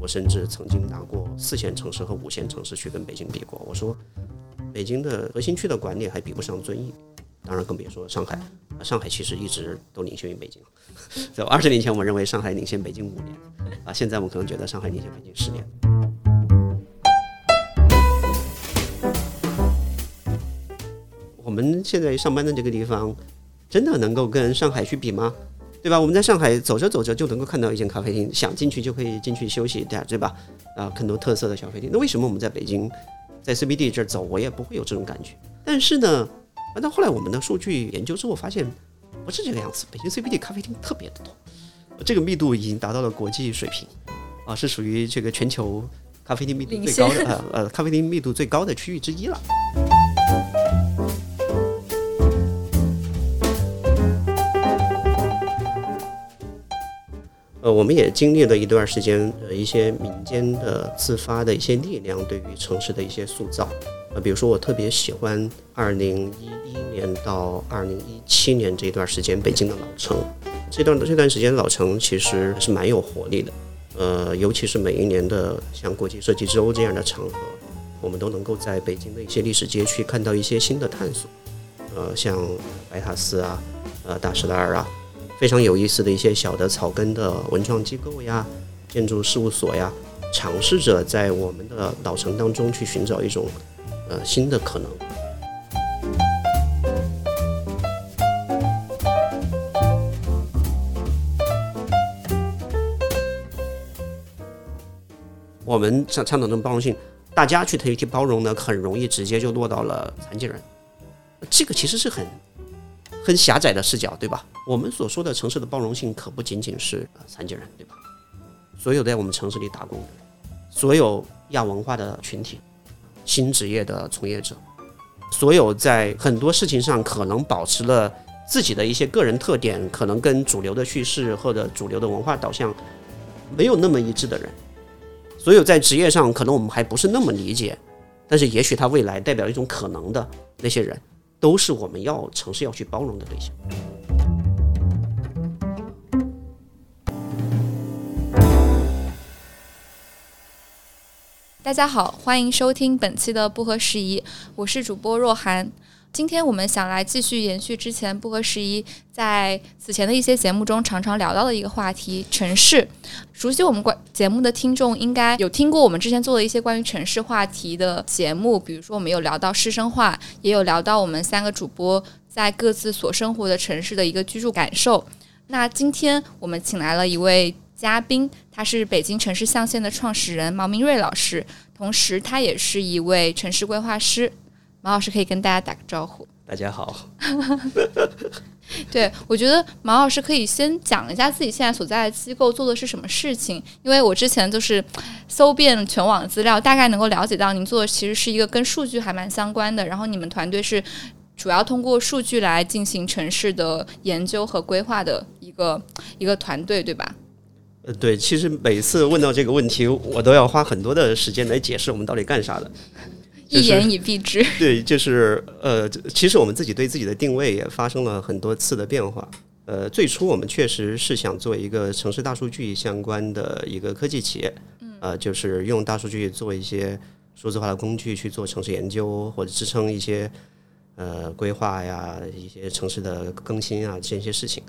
我甚至曾经拿过四线城市和五线城市去跟北京比过。我说，北京的核心区的管理还比不上遵义，当然更别说上海。上海其实一直都领先于北京。在二十年前，我们认为上海领先北京五年，啊，现在我们可能觉得上海领先北京十年。我们现在上班的这个地方，真的能够跟上海去比吗？对吧？我们在上海走着走着就能够看到一间咖啡厅，想进去就可以进去休息，一下对吧？啊，很多特色的小啡厅。那为什么我们在北京，在 CBD 这儿走，我也不会有这种感觉？但是呢，啊，到后来我们的数据研究之后发现，不是这个样子。北京 CBD 咖啡厅特别的多，这个密度已经达到了国际水平，啊，是属于这个全球咖啡厅密度最高的呃呃咖啡厅密度最高的区域之一了。呃，我们也经历了一段时间，呃，一些民间的自发的一些力量对于城市的一些塑造。呃，比如说我特别喜欢二零一一年到二零一七年这段时间北京的老城，这段这段时间老城其实是蛮有活力的。呃，尤其是每一年的像国际设计周这样的场合，我们都能够在北京的一些历史街区看到一些新的探索。呃，像白塔寺啊，呃，大石栏儿啊。非常有意思的一些小的草根的文创机构呀、建筑事务所呀，尝试着在我们的老城当中去寻找一种呃新的可能。我们像倡导这种包容性，大家去提提包容呢，很容易直接就落到了残疾人，这个其实是很。很狭窄的视角，对吧？我们所说的城市的包容性，可不仅仅是残疾人，对吧？所有在我们城市里打工的，所有亚文化的群体，新职业的从业者，所有在很多事情上可能保持了自己的一些个人特点，可能跟主流的叙事或者主流的文化导向没有那么一致的人，所有在职业上可能我们还不是那么理解，但是也许他未来代表一种可能的那些人。都是我们要城市要去包容的对象。大家好，欢迎收听本期的不合时宜，我是主播若涵。今天我们想来继续延续之前不合时宜在此前的一些节目中常常聊到的一个话题——城市。熟悉我们关节目的听众应该有听过我们之前做的一些关于城市话题的节目，比如说我们有聊到师生化，也有聊到我们三个主播在各自所生活的城市的一个居住感受。那今天我们请来了一位嘉宾，他是北京城市象限的创始人毛明瑞老师，同时他也是一位城市规划师。毛老师可以跟大家打个招呼。大家好。对，我觉得毛老师可以先讲一下自己现在所在的机构做的是什么事情，因为我之前就是搜遍全网资料，大概能够了解到您做的其实是一个跟数据还蛮相关的。然后你们团队是主要通过数据来进行城市的研究和规划的一个一个团队，对吧？呃，对，其实每次问到这个问题，我都要花很多的时间来解释我们到底干啥的。一言以蔽之，对，就是呃，其实我们自己对自己的定位也发生了很多次的变化。呃，最初我们确实是想做一个城市大数据相关的一个科技企业，呃，就是用大数据做一些数字化的工具去做城市研究或者支撑一些呃规划呀、一些城市的更新啊这些事情。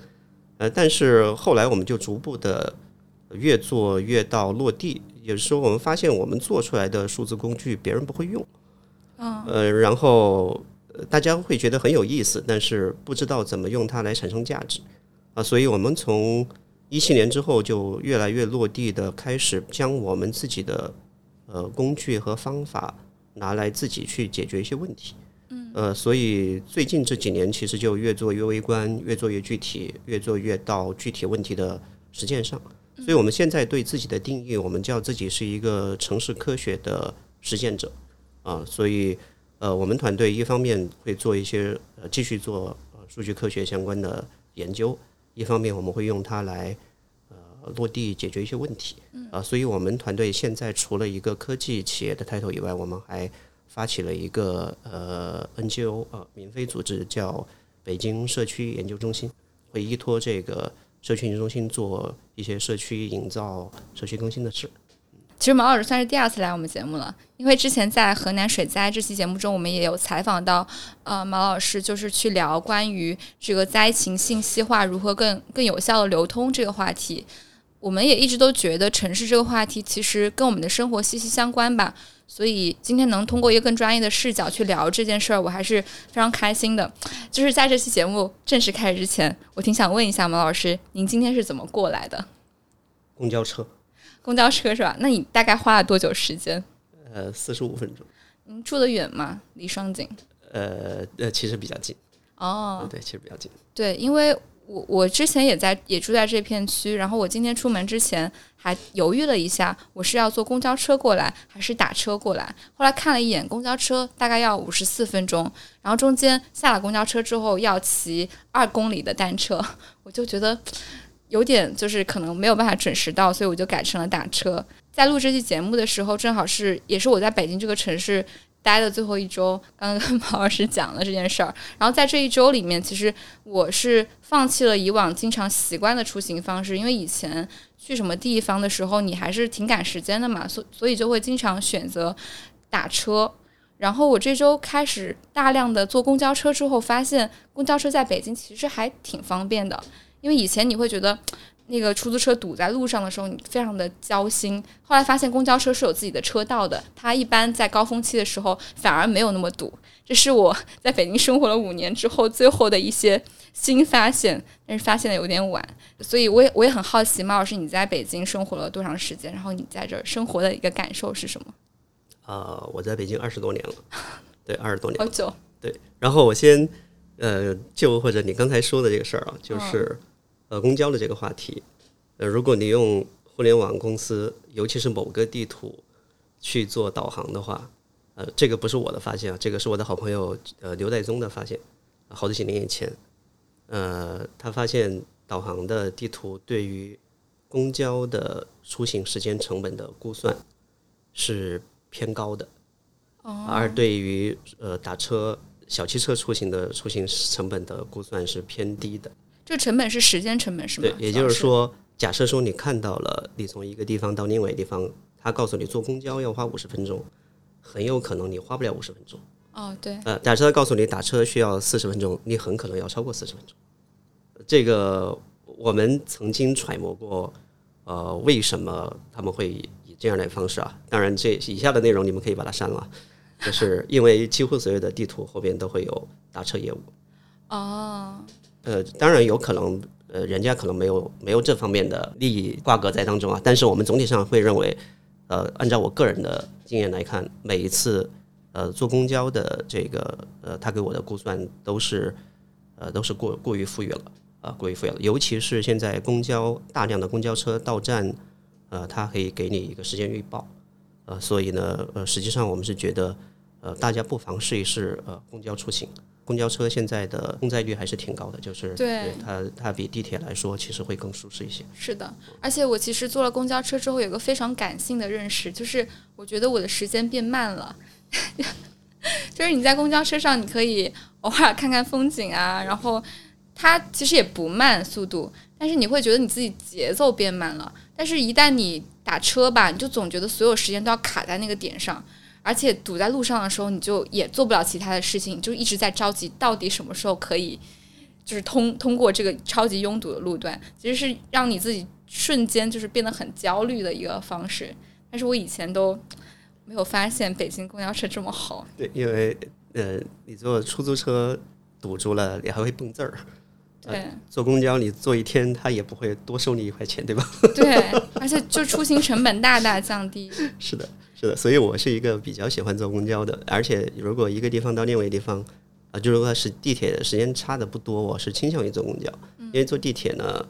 呃，但是后来我们就逐步的越做越到落地，有时候我们发现我们做出来的数字工具别人不会用。呃，然后大家会觉得很有意思，但是不知道怎么用它来产生价值啊，所以我们从一七年之后就越来越落地的开始将我们自己的呃工具和方法拿来自己去解决一些问题。嗯，呃，所以最近这几年其实就越做越微观，越做越具体，越做越到具体问题的实践上。所以我们现在对自己的定义，我们叫自己是一个城市科学的实践者。啊，所以，呃，我们团队一方面会做一些呃继续做呃数据科学相关的研究，一方面我们会用它来呃落地解决一些问题。啊，所以我们团队现在除了一个科技企业的 title 以外，我们还发起了一个呃 NGO 呃民非组织，叫北京社区研究中心，会依托这个社区研究中心做一些社区营造、社区更新的事。其实毛老师算是第二次来我们节目了，因为之前在河南水灾这期节目中，我们也有采访到，呃，毛老师就是去聊关于这个灾情信息化如何更更有效的流通这个话题。我们也一直都觉得城市这个话题其实跟我们的生活息息相关吧，所以今天能通过一个更专业的视角去聊这件事儿，我还是非常开心的。就是在这期节目正式开始之前，我挺想问一下毛老师，您今天是怎么过来的？公交车。公交车是吧？那你大概花了多久时间？呃，四十五分钟。您住得远吗？离双井？呃呃，其实比较近。哦，对，其实比较近。对，因为我我之前也在也住在这片区，然后我今天出门之前还犹豫了一下，我是要坐公交车过来还是打车过来？后来看了一眼公交车，大概要五十四分钟，然后中间下了公交车之后要骑二公里的单车，我就觉得。有点就是可能没有办法准时到，所以我就改成了打车。在录这期节目的时候，正好是也是我在北京这个城市待的最后一周。刚刚跟毛老师讲了这件事儿，然后在这一周里面，其实我是放弃了以往经常习惯的出行方式，因为以前去什么地方的时候，你还是挺赶时间的嘛，所所以就会经常选择打车。然后我这周开始大量的坐公交车之后，发现公交车在北京其实还挺方便的。因为以前你会觉得那个出租车堵在路上的时候，你非常的焦心。后来发现公交车是有自己的车道的，它一般在高峰期的时候反而没有那么堵。这是我在北京生活了五年之后最后的一些新发现，但是发现的有点晚。所以我也我也很好奇，马老师你在北京生活了多长时间？然后你在这儿生活的一个感受是什么？呃，我在北京二十多年了，对，二十多年，好久。对，然后我先呃就或者你刚才说的这个事儿啊，就是。呃，公交的这个话题，呃，如果你用互联网公司，尤其是某个地图去做导航的话，呃，这个不是我的发现啊，这个是我的好朋友呃刘代宗的发现，好几年以前，呃，他发现导航的地图对于公交的出行时间成本的估算是偏高的，而对于呃打车小汽车出行的出行成本的估算是偏低的。这成本是时间成本是吗？对，也就是说，假设说你看到了，你从一个地方到另外一个地方，他告诉你坐公交要花五十分钟，很有可能你花不了五十分钟。哦，对。呃，假设他告诉你打车需要四十分钟，你很可能要超过四十分钟。这个我们曾经揣摩过，呃，为什么他们会以这样的方式啊？当然，这以下的内容你们可以把它删了，就是因为几乎所有的地图后边都会有打车业务。哦。呃，当然有可能，呃，人家可能没有没有这方面的利益挂钩在当中啊。但是我们总体上会认为，呃，按照我个人的经验来看，每一次呃坐公交的这个呃，他给我的估算都是呃都是过过于富裕了啊，过于富裕了。尤其是现在公交大量的公交车到站，呃，它可以给你一个时间预报，呃，所以呢，呃，实际上我们是觉得，呃，大家不妨试一试呃公交出行。公交车现在的空载率还是挺高的，就是对它它比地铁来说，其实会更舒适一些。是的，而且我其实坐了公交车之后，有个非常感性的认识，就是我觉得我的时间变慢了。就是你在公交车上，你可以偶尔看看风景啊，然后它其实也不慢速度，但是你会觉得你自己节奏变慢了。但是一旦你打车吧，你就总觉得所有时间都要卡在那个点上。而且堵在路上的时候，你就也做不了其他的事情，就一直在着急，到底什么时候可以就是通通过这个超级拥堵的路段，其实是让你自己瞬间就是变得很焦虑的一个方式。但是我以前都没有发现北京公交车这么好。对，因为呃，你坐出租车堵住了，你还会蹦字儿。对，坐公交你坐一天，他也不会多收你一块钱，对吧？对，而且就出行成本大大降低。是的。是的，所以我是一个比较喜欢坐公交的，而且如果一个地方到另外一个地方，啊，就如果是地铁时间差的不多，我是倾向于坐公交，因为坐地铁呢，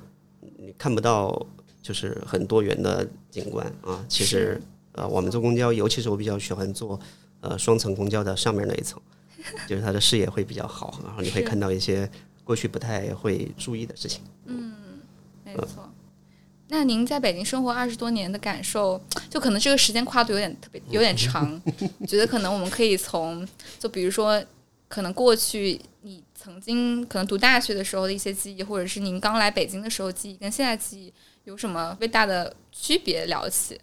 你看不到就是很多元的景观啊。其实，呃，我们坐公交，尤其是我比较喜欢坐呃双层公交的上面那一层，就是它的视野会比较好，然后你会看到一些过去不太会注意的事情。嗯，没错。那您在北京生活二十多年的感受，就可能这个时间跨度有点特别有点长，觉得可能我们可以从就比如说，可能过去你曾经可能读大学的时候的一些记忆，或者是您刚来北京的时候记忆，跟现在记忆有什么最大的区别聊起？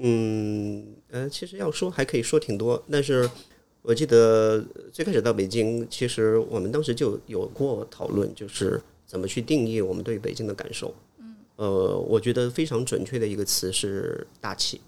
嗯，呃，其实要说还可以说挺多，但是我记得最开始到北京，其实我们当时就有过讨论，就是怎么去定义我们对北京的感受。嗯，呃，我觉得非常准确的一个词是大气。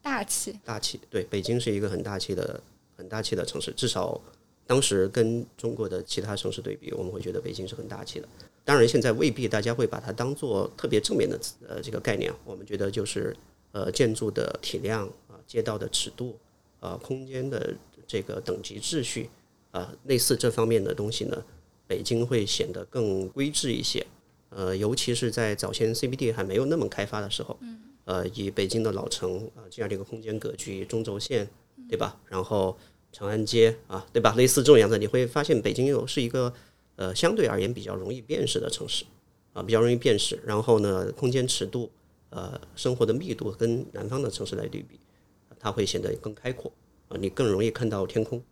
大气，大气，对，北京是一个很大气的、很大气的城市，至少当时跟中国的其他城市对比，我们会觉得北京是很大气的。当然，现在未必大家会把它当做特别正面的呃这个概念，我们觉得就是呃建筑的体量啊、街道的尺度啊、空间的这个等级秩序啊，类似这方面的东西呢，北京会显得更规制一些。呃，尤其是在早先 CBD 还没有那么开发的时候，呃，以北京的老城啊这样的一个空间格局，中轴线，对吧？然后长安街啊，对吧？类似这种样子，你会发现北京又是一个呃相对而言比较容易辨识的城市啊，比较容易辨识。然后呢，空间尺度，呃，生活的密度跟南方的城市来对比，它会显得更开阔啊，你更容易看到天空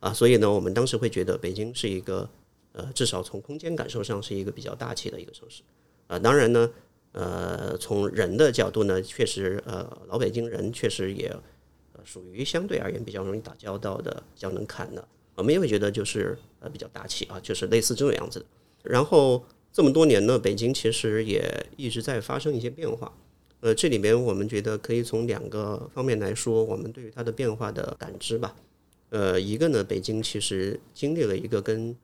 啊。所以呢，我们当时会觉得北京是一个呃，至少从空间感受上是一个比较大气的一个城市啊。当然呢。呃，从人的角度呢，确实，呃，老北京人确实也呃属于相对而言比较容易打交道的，比较能侃的。我们也会觉得就是呃比较大气啊，就是类似这种样子的。然后这么多年呢，北京其实也一直在发生一些变化。呃，这里面我们觉得可以从两个方面来说，我们对于它的变化的感知吧。呃，一个呢，北京其实经历了一个跟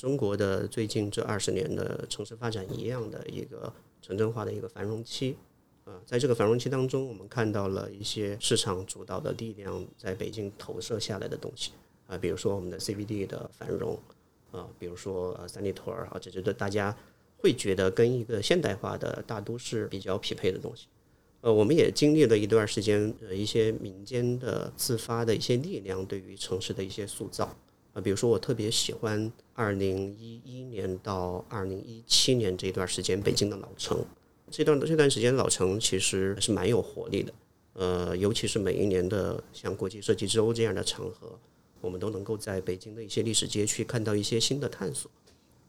中国的最近这二十年的城市发展一样的一个。城镇化的一个繁荣期，啊，在这个繁荣期当中，我们看到了一些市场主导的力量在北京投射下来的东西，啊，比如说我们的 CBD 的繁荣，啊，比如说三里屯儿啊，这觉得大家会觉得跟一个现代化的大都市比较匹配的东西，呃，我们也经历了一段时间，呃，一些民间的自发的一些力量对于城市的一些塑造。比如说我特别喜欢二零一一年到二零一七年这段时间北京的老城，这段这段时间老城其实是蛮有活力的，呃，尤其是每一年的像国际设计周这样的场合，我们都能够在北京的一些历史街区看到一些新的探索，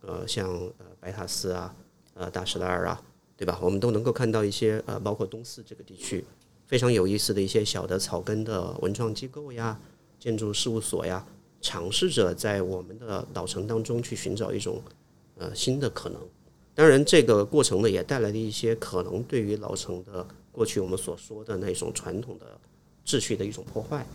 呃，像呃白塔寺啊，呃大石栏啊，对吧？我们都能够看到一些呃，包括东四这个地区非常有意思的一些小的草根的文创机构呀，建筑事务所呀。尝试着在我们的老城当中去寻找一种呃新的可能，当然这个过程呢也带来了一些可能对于老城的过去我们所说的那种传统的秩序的一种破坏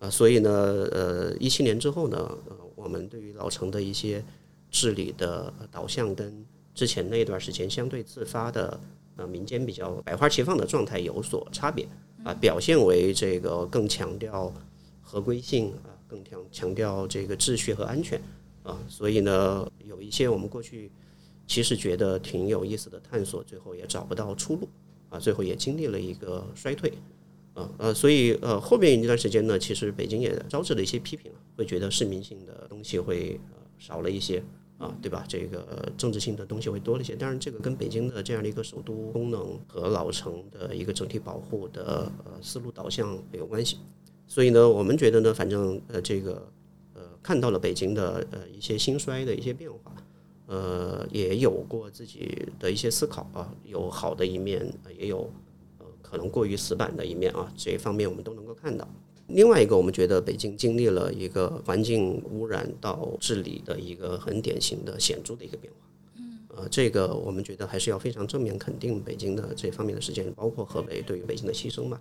啊，所以呢呃一七年之后呢，呃我们对于老城的一些治理的导向跟之前那段时间相对自发的呃民间比较百花齐放的状态有所差别啊，表现为这个更强调合规性啊。更强强调这个秩序和安全啊，所以呢，有一些我们过去其实觉得挺有意思的探索，最后也找不到出路啊，最后也经历了一个衰退啊呃，所以呃后面一段时间呢，其实北京也招致了一些批评，会觉得市民性的东西会少了一些啊，对吧？这个政治性的东西会多了一些。当然，这个跟北京的这样的一个首都功能和老城的一个整体保护的呃思路导向有关系。所以呢，我们觉得呢，反正呃，这个呃，看到了北京的呃一些兴衰的一些变化，呃，也有过自己的一些思考啊，有好的一面，也有呃可能过于死板的一面啊，这一方面我们都能够看到。另外一个，我们觉得北京经历了一个环境污染到治理的一个很典型的显著的一个变化。嗯，呃，这个我们觉得还是要非常正面肯定北京的这方面的事件，包括河北对于北京的牺牲嘛。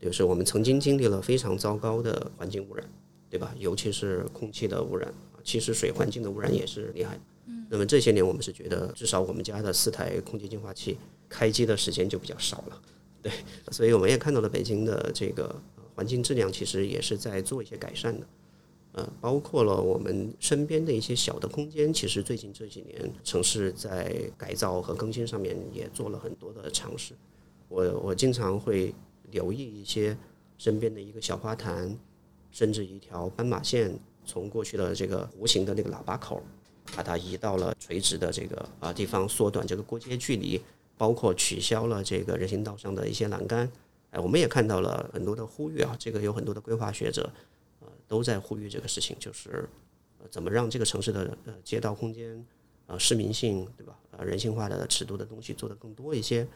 就是我们曾经经历了非常糟糕的环境污染，对吧？尤其是空气的污染啊，其实水环境的污染也是厉害的。嗯。那么这些年我们是觉得，至少我们家的四台空气净化器开机的时间就比较少了，对。所以我们也看到了北京的这个环境质量其实也是在做一些改善的。呃，包括了我们身边的一些小的空间，其实最近这几年城市在改造和更新上面也做了很多的尝试。我我经常会。留意一些身边的一个小花坛，甚至一条斑马线，从过去的这个弧形的那个喇叭口，把它移到了垂直的这个啊地方，缩短这个过街距离，包括取消了这个人行道上的一些栏杆。哎，我们也看到了很多的呼吁啊，这个有很多的规划学者，呃，都在呼吁这个事情，就是呃怎么让这个城市的呃街道空间啊市民性对吧？呃人性化的尺度的东西做得更多一些。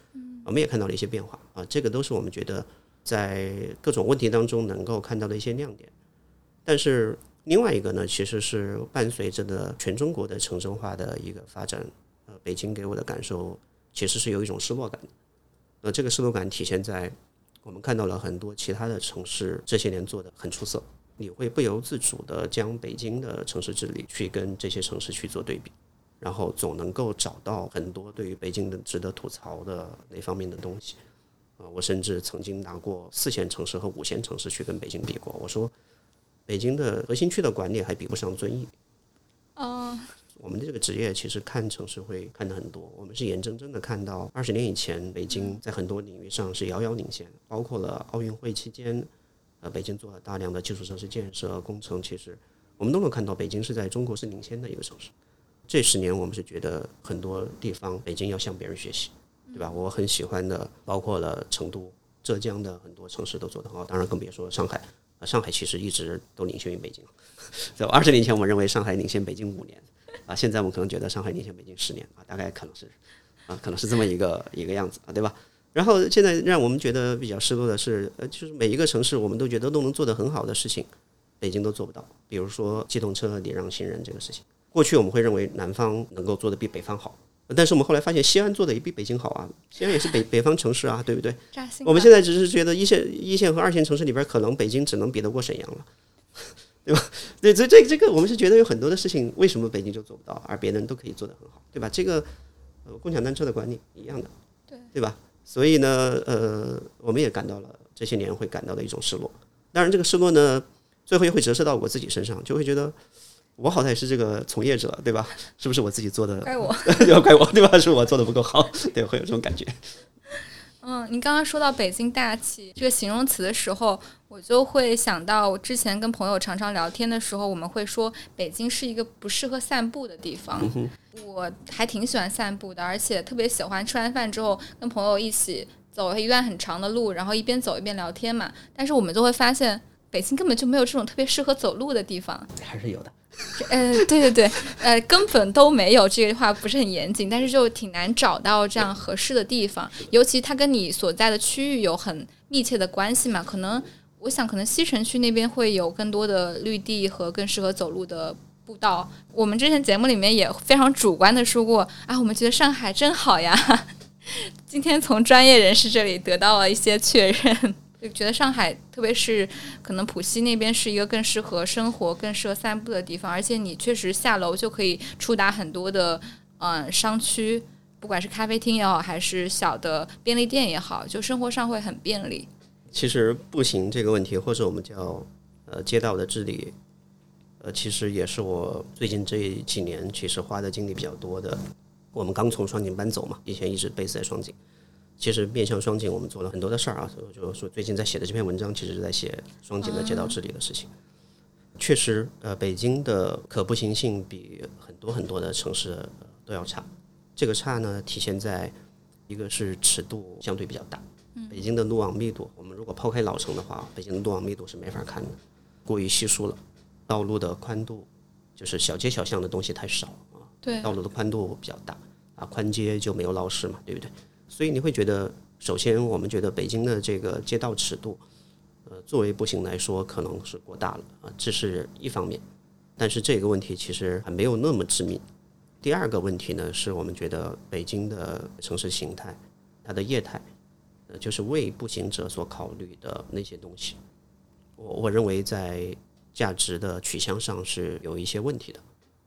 我们也看到了一些变化啊，这个都是我们觉得在各种问题当中能够看到的一些亮点。但是另外一个呢，其实是伴随着的全中国的城镇化的一个发展，呃，北京给我的感受其实是有一种失落感。那这个失落感体现在我们看到了很多其他的城市这些年做的很出色，你会不由自主的将北京的城市治理去跟这些城市去做对比，然后总能够找到很多对于北京的值得吐槽的那方面的东西。啊，我甚至曾经拿过四线城市和五线城市去跟北京比过，我说北京的核心区的管理还比不上遵义。哦，我们的这个职业其实看城市会看的很多，我们是眼睁睁的看到二十年以前北京在很多领域上是遥遥领先，包括了奥运会期间，呃，北京做了大量的基础设施建设工程，其实我们都能看到北京是在中国是领先的一个城市。这十年我们是觉得很多地方北京要向别人学习，对吧？我很喜欢的包括了成都、浙江的很多城市都做得很好，当然更别说上海。啊，上海其实一直都领先于北京。在二十年前，我们认为上海领先北京五年，啊，现在我们可能觉得上海领先北京十年啊，大概可能是，啊，可能是这么一个一个样子啊，对吧？然后现在让我们觉得比较失落的是，呃，就是每一个城市我们都觉得都能做得很好的事情，北京都做不到。比如说机动车礼让行人这个事情，过去我们会认为南方能够做的比北方好，但是我们后来发现西安做的也比北京好啊，西安也是北北方城市啊，对不对？我们现在只是觉得一线一线和二线城市里边，可能北京只能比得过沈阳了，对吧？对，这这这个我们是觉得有很多的事情，为什么北京就做不到，而别人都可以做得很好，对吧？这个呃共享单车的管理一样的，对对吧？所以呢，呃，我们也感到了这些年会感到的一种失落。当然，这个失落呢，最后也会折射到我自己身上，就会觉得我好歹也是这个从业者，对吧？是不是我自己做的？怪我。要怪我，对吧？是我做的不够好，对，会有这种感觉。嗯，你刚刚说到“北京大气”这个形容词的时候，我就会想到我之前跟朋友常常聊天的时候，我们会说北京是一个不适合散步的地方。我还挺喜欢散步的，而且特别喜欢吃完饭之后跟朋友一起走一段很长的路，然后一边走一边聊天嘛。但是我们就会发现，北京根本就没有这种特别适合走路的地方。还是有的。呃，对对对，呃，根本都没有这句话不是很严谨，但是就挺难找到这样合适的地方，尤其它跟你所在的区域有很密切的关系嘛。可能我想，可能西城区那边会有更多的绿地和更适合走路的步道。我们之前节目里面也非常主观的说过啊，我们觉得上海真好呀。今天从专业人士这里得到了一些确认。就觉得上海，特别是可能浦西那边是一个更适合生活、更适合散步的地方，而且你确实下楼就可以触达很多的嗯商区，不管是咖啡厅也好，还是小的便利店也好，就生活上会很便利。其实步行这个问题，或者我们叫呃街道的治理，呃，其实也是我最近这几年其实花的精力比较多的。我们刚从双井搬走嘛，以前一直 base 在双井。其实面向双井，我们做了很多的事儿啊，所以就说最近在写的这篇文章，其实是在写双井的街道治理的事情。确实，呃，北京的可步行性比很多很多的城市都要差。这个差呢，体现在一个是尺度相对比较大。北京的路网密度，我们如果抛开老城的话，北京的路网密度是没法看的，过于稀疏了。道路的宽度，就是小街小巷的东西太少啊。对，道路的宽度比较大啊，宽街就没有闹市嘛，对不对？所以你会觉得，首先我们觉得北京的这个街道尺度，呃，作为步行来说可能是过大了啊，这是一方面。但是这个问题其实还没有那么致命。第二个问题呢，是我们觉得北京的城市形态，它的业态，呃，就是为步行者所考虑的那些东西，我我认为在价值的取向上是有一些问题的。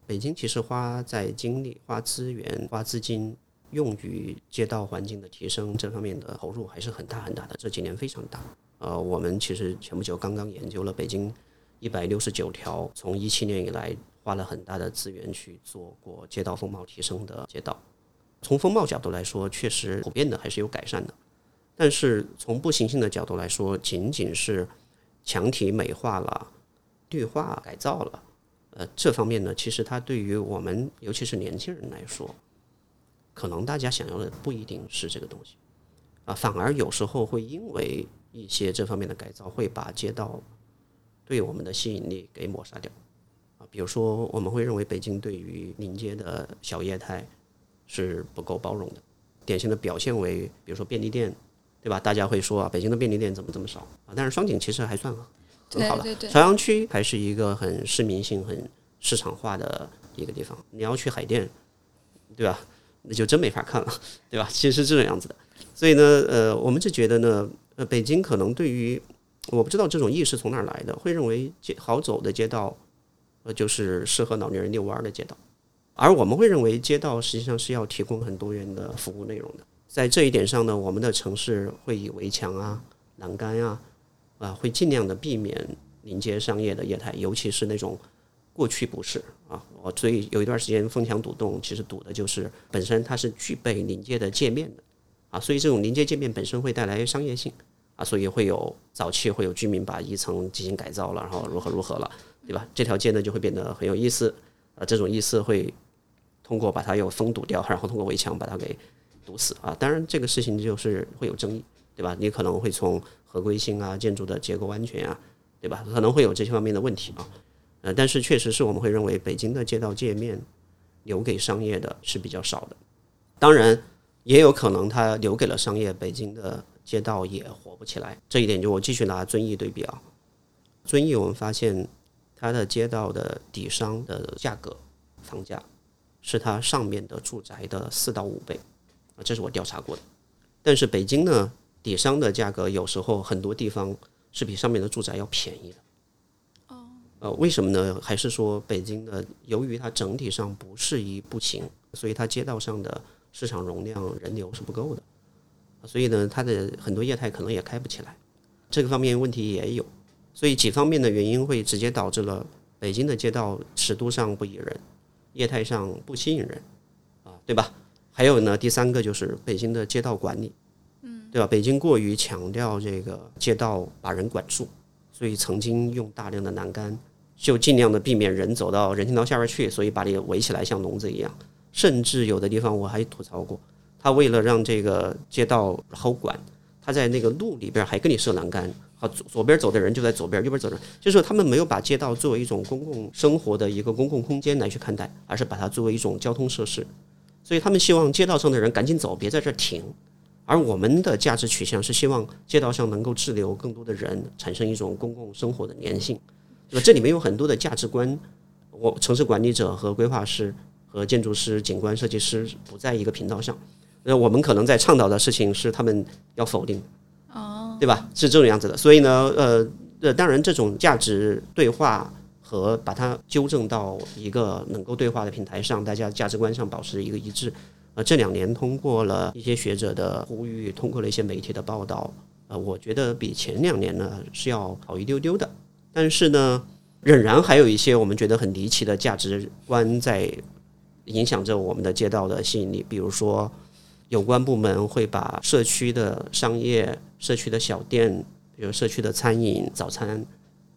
北京其实花在精力、花资源、花资金。用于街道环境的提升这方面的投入还是很大很大的，这几年非常大。呃，我们其实前不久刚刚研究了北京一百六十九条，从一七年以来花了很大的资源去做过街道风貌提升的街道。从风貌角度来说，确实普遍的还是有改善的。但是从步行性的角度来说，仅仅是墙体美化了、绿化改造了，呃，这方面呢，其实它对于我们尤其是年轻人来说。可能大家想要的不一定是这个东西，啊，反而有时候会因为一些这方面的改造，会把街道对我们的吸引力给抹杀掉，啊，比如说我们会认为北京对于临街的小业态是不够包容的，典型的表现为，比如说便利店对吧？大家会说啊，北京的便利店怎么这么少啊？但是双井其实还算很好的，朝阳区还是一个很市民性、很市场化的一个地方。你要去海淀，对吧？那就真没法看了，对吧？其实是这种样子的。所以呢，呃，我们就觉得呢，呃，北京可能对于我不知道这种意识从哪儿来的，会认为街好走的街道，呃，就是适合老年人遛弯的街道，而我们会认为街道实际上是要提供很多元的服务内容的。在这一点上呢，我们的城市会以围墙啊、栏杆啊，啊，会尽量的避免临街商业的业态，尤其是那种过去不是啊，我所以有一段时间疯墙堵洞，其实堵的就是本身它是具备临界的界面的啊，所以这种临界界面本身会带来商业性啊，所以会有早期会有居民把一层进行改造了，然后如何如何了，对吧？这条街呢就会变得很有意思啊，这种意思会通过把它又封堵掉，然后通过围墙把它给堵死啊。当然这个事情就是会有争议，对吧？你可能会从合规性啊、建筑的结构安全啊，对吧？可能会有这些方面的问题啊。呃，但是确实是我们会认为北京的街道界面留给商业的是比较少的。当然，也有可能它留给了商业，北京的街道也活不起来。这一点就我继续拿遵义对比啊，遵义我们发现它的街道的底商的价格房价是它上面的住宅的四到五倍啊，这是我调查过的。但是北京呢，底商的价格有时候很多地方是比上面的住宅要便宜的。呃，为什么呢？还是说北京的，由于它整体上不适宜步行，所以它街道上的市场容量、人流是不够的，所以呢，它的很多业态可能也开不起来，这个方面问题也有，所以几方面的原因会直接导致了北京的街道尺度上不宜人，业态上不吸引人，啊，对吧？还有呢，第三个就是北京的街道管理，嗯，对吧？北京过于强调这个街道把人管住，所以曾经用大量的栏杆。就尽量的避免人走到人行道下边去，所以把你围起来像笼子一样。甚至有的地方我还吐槽过，他为了让这个街道好管，他在那个路里边还给你设栏杆。好，左左边走的人就在左边，右边走的人，就是他们没有把街道作为一种公共生活的一个公共空间来去看待，而是把它作为一种交通设施。所以他们希望街道上的人赶紧走，别在这儿停。而我们的价值取向是希望街道上能够滞留更多的人，产生一种公共生活的粘性。对吧？这里面有很多的价值观，我城市管理者和规划师和建筑师、景观设计师不在一个频道上。那我们可能在倡导的事情是他们要否定，哦，对吧？是这种样子的。所以呢，呃，呃，当然这种价值对话和把它纠正到一个能够对话的平台上，大家价值观上保持一个一致。呃，这两年通过了一些学者的呼吁，通过了一些媒体的报道，呃，我觉得比前两年呢是要好一丢丢的。但是呢，仍然还有一些我们觉得很离奇的价值观在影响着我们的街道的吸引力。比如说，有关部门会把社区的商业、社区的小店，比如社区的餐饮、早餐，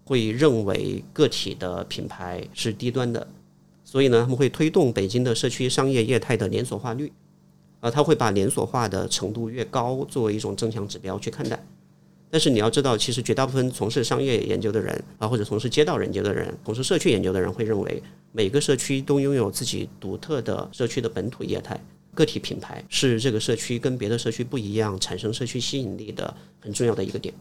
会认为个体的品牌是低端的，所以呢，他们会推动北京的社区商业业态的连锁化率。啊，他会把连锁化的程度越高作为一种正向指标去看待。但是你要知道，其实绝大部分从事商业研究的人啊，或者从事街道研究的人、从事社区研究的人，会认为每个社区都拥有自己独特的社区的本土业态、个体品牌，是这个社区跟别的社区不一样、产生社区吸引力的很重要的一个点。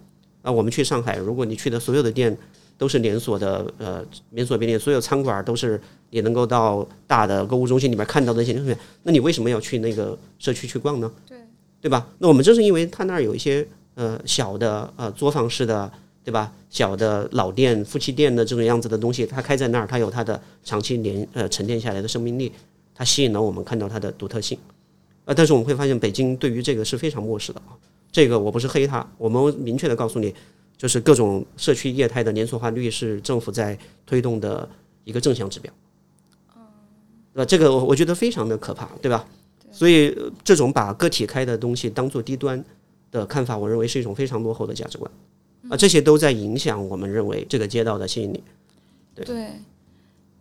啊，我们去上海，如果你去的所有的店都是连锁的，呃，连锁便利店，所有餐馆都是你能够到大的购物中心里面看到的一些东西，那你为什么要去那个社区去逛呢？对，对吧？那我们正是因为它那儿有一些。呃，小的呃作坊式的，对吧？小的老店、夫妻店的这种样子的东西，它开在那儿，它有它的长期连呃沉淀下来的生命力，它吸引了我们看到它的独特性。呃，但是我们会发现，北京对于这个是非常漠视的啊。这个我不是黑它，我们明确的告诉你，就是各种社区业态的连锁化率是政府在推动的一个正向指标。呃，这个我我觉得非常的可怕，对吧？所以这种把个体开的东西当做低端。的看法，我认为是一种非常落后的价值观，啊，这些都在影响我们认为这个街道的吸引力。对，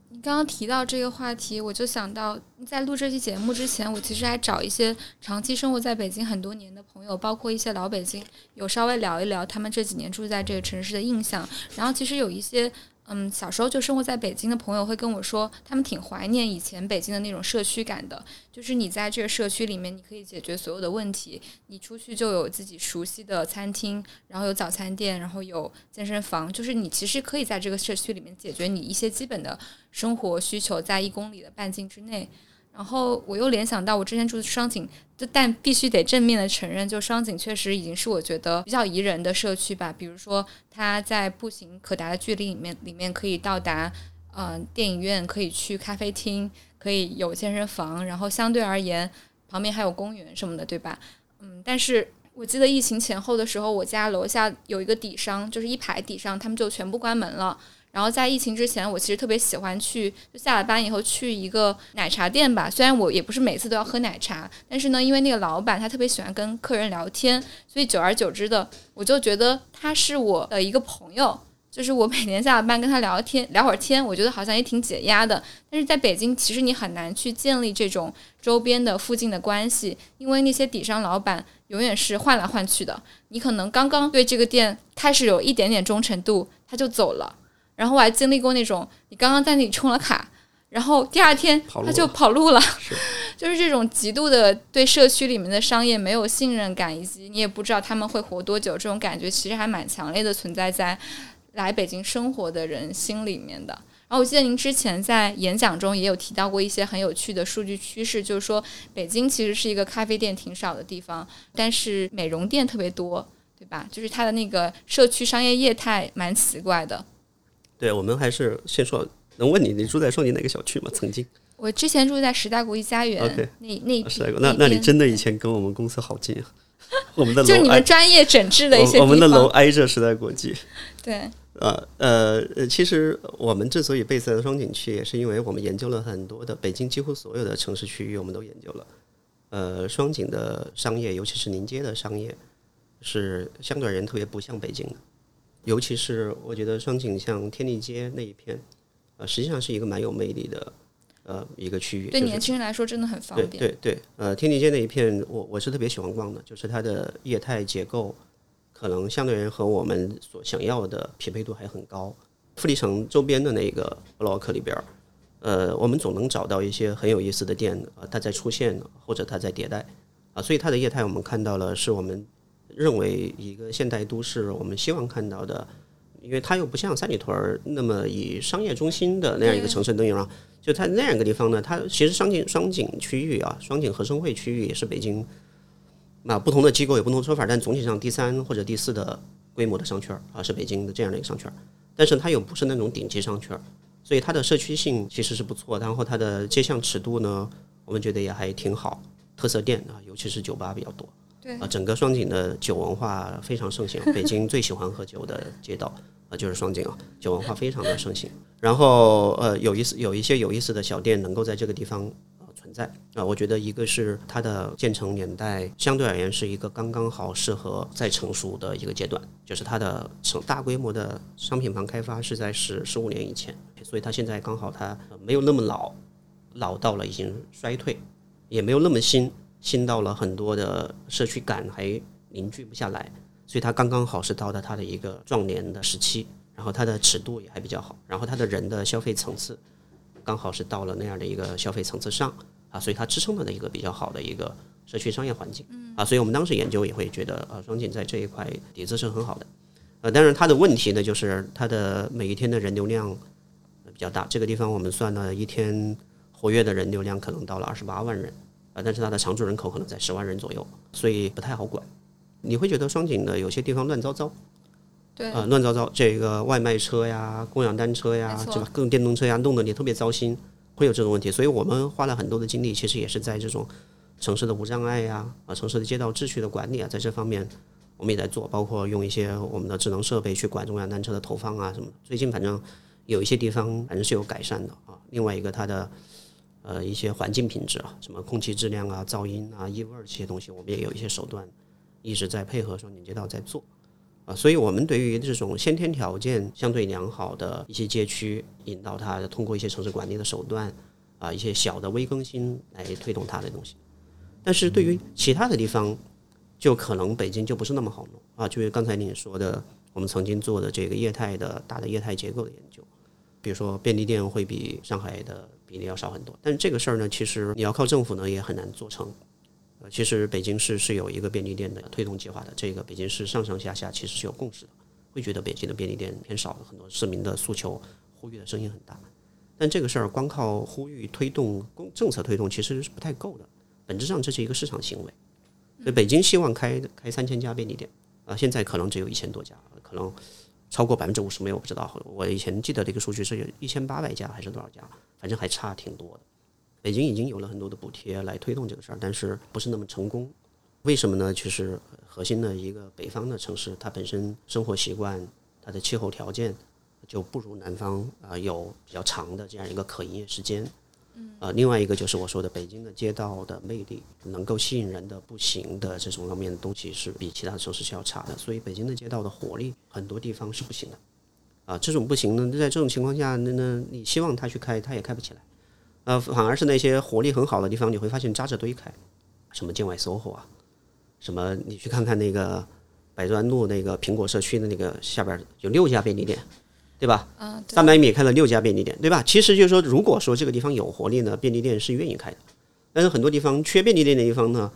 你刚刚提到这个话题，我就想到在录这期节目之前，我其实还找一些长期生活在北京很多年的朋友，包括一些老北京，有稍微聊一聊他们这几年住在这个城市的印象。然后其实有一些嗯，小时候就生活在北京的朋友会跟我说，他们挺怀念以前北京的那种社区感的。就是你在这个社区里面，你可以解决所有的问题。你出去就有自己熟悉的餐厅，然后有早餐店，然后有健身房。就是你其实可以在这个社区里面解决你一些基本的生活需求，在一公里的半径之内。然后我又联想到我之前住的双井，就但必须得正面的承认，就双井确实已经是我觉得比较宜人的社区吧。比如说，它在步行可达的距离里面，里面可以到达，嗯，电影院，可以去咖啡厅，可以有健身房，然后相对而言，旁边还有公园什么的，对吧？嗯，但是我记得疫情前后的时候，我家楼下有一个底商，就是一排底商，他们就全部关门了。然后在疫情之前，我其实特别喜欢去，就下了班以后去一个奶茶店吧。虽然我也不是每次都要喝奶茶，但是呢，因为那个老板他特别喜欢跟客人聊天，所以久而久之的，我就觉得他是我的一个朋友。就是我每年下了班跟他聊天，聊会儿天，我觉得好像也挺解压的。但是在北京，其实你很难去建立这种周边的附近的关系，因为那些底商老板永远是换来换去的。你可能刚刚对这个店开始有一点点忠诚度，他就走了。然后我还经历过那种，你刚刚在那里充了卡，然后第二天他就跑路了，就是这种极度的对社区里面的商业没有信任感，以及你也不知道他们会活多久，这种感觉其实还蛮强烈的存在在来北京生活的人心里面的。然后我记得您之前在演讲中也有提到过一些很有趣的数据趋势，就是说北京其实是一个咖啡店挺少的地方，但是美容店特别多，对吧？就是它的那个社区商业业态蛮奇怪的。对，我们还是先说，能问你，你住在双井哪个小区吗？曾经，我之前住在时代国际家园。OK，那那那那你真的以前跟我们公司好近啊！我们的楼就你们专业整治的一些我们的楼挨着时代国际。对，呃呃，其实我们之所以被在双井区，也是因为我们研究了很多的北京几乎所有的城市区域，我们都研究了。呃，双井的商业，尤其是临街的商业，是相对而言特别不像北京的。尤其是我觉得双井像天地街那一片，呃，实际上是一个蛮有魅力的，呃，一个区域。对年轻人来说真的很方便。对对对，呃，天地街那一片，我我是特别喜欢逛的，就是它的业态结构，可能相对而言和我们所想要的匹配度还很高。富力城周边的那个 block 里边，呃，我们总能找到一些很有意思的店，呃，它在出现或者它在迭代，啊，所以它的业态我们看到了，是我们。认为一个现代都市，我们希望看到的，因为它又不像三里屯儿那么以商业中心的那样一个城市灯影啊，就它那样一个地方呢，它其实双井双井区域啊，双井合生汇区域也是北京啊，不同的机构有不同说法，但总体上第三或者第四的规模的商圈啊，是北京的这样的一个商圈，但是它又不是那种顶级商圈，所以它的社区性其实是不错，然后它的街巷尺度呢，我们觉得也还挺好，特色店啊，尤其是酒吧比较多。啊，整个双井的酒文化非常盛行。北京最喜欢喝酒的街道啊，就是双井啊，酒文化非常的盛行。然后呃，有意思有一些有意思的小店能够在这个地方呃存在啊，我觉得一个是它的建成年代相对而言是一个刚刚好适合再成熟的一个阶段，就是它的成大规模的商品房开发是在十十五年以前，所以它现在刚好它没有那么老，老到了已经衰退，也没有那么新。新到了很多的社区感还凝聚不下来，所以它刚刚好是到了它的一个壮年的时期，然后它的尺度也还比较好，然后它的人的消费层次刚好是到了那样的一个消费层次上啊，所以它支撑了的一个比较好的一个社区商业环境。啊，所以我们当时研究也会觉得啊，双井在这一块底子是很好的，呃，当然它的问题呢就是它的每一天的人流量比较大，这个地方我们算了一天活跃的人流量可能到了二十八万人。啊，但是它的常住人口可能在十万人左右，所以不太好管。你会觉得双井的有些地方乱糟糟，对，啊，乱糟糟，这个外卖车呀、共享单车呀，是吧？各种电动车呀，弄得你特别糟心，会有这种问题。所以我们花了很多的精力，其实也是在这种城市的无障碍呀、啊，城市的街道秩序的管理啊，在这方面我们也在做，包括用一些我们的智能设备去管共享单车的投放啊什么。最近反正有一些地方反正是有改善的啊。另外一个它的。呃，一些环境品质啊，什么空气质量啊、噪音啊、异味这些东西，我们也有一些手段，一直在配合双井街道在做啊。所以，我们对于这种先天条件相对良好的一些街区，引导它通过一些城市管理的手段啊，一些小的微更新来推动它的东西。但是对于其他的地方，就可能北京就不是那么好弄啊。就是刚才你说的，我们曾经做的这个业态的大的业态结构的研究，比如说便利店会比上海的比例要少很多，但这个事儿呢，其实你要靠政府呢也很难做成。呃，其实北京市是有一个便利店的推动计划的，这个北京市上上下下其实是有共识的，会觉得北京的便利店偏少，很多市民的诉求呼吁的声音很大。但这个事儿光靠呼吁推动公政策推动其实是不太够的，本质上这是一个市场行为。所以北京希望开开三千家便利店，啊，现在可能只有一千多家，可能超过百分之五十没有，我不知道。我以前记得这个数据是有一千八百家还是多少家，反正还差挺多的。北京已经有了很多的补贴来推动这个事儿，但是不是那么成功。为什么呢？其实核心的一个北方的城市，它本身生活习惯、它的气候条件就不如南方啊，有比较长的这样一个可营业时间。呃，另外一个就是我说的北京的街道的魅力，能够吸引人的步行的这种方面的东西是比其他城市是要差的，所以北京的街道的活力很多地方是不行的。啊，这种不行呢，在这种情况下，那那你希望他去开，它也开不起来。呃，反而是那些活力很好的地方，你会发现扎着堆开，什么建外 SOHO 啊，什么你去看看那个百端路那个苹果社区的那个下边有六家便利店，对吧？三百米开了六家便利店，对吧？其实就是说，如果说这个地方有活力呢，便利店是愿意开的。但是很多地方缺便利店的地方呢，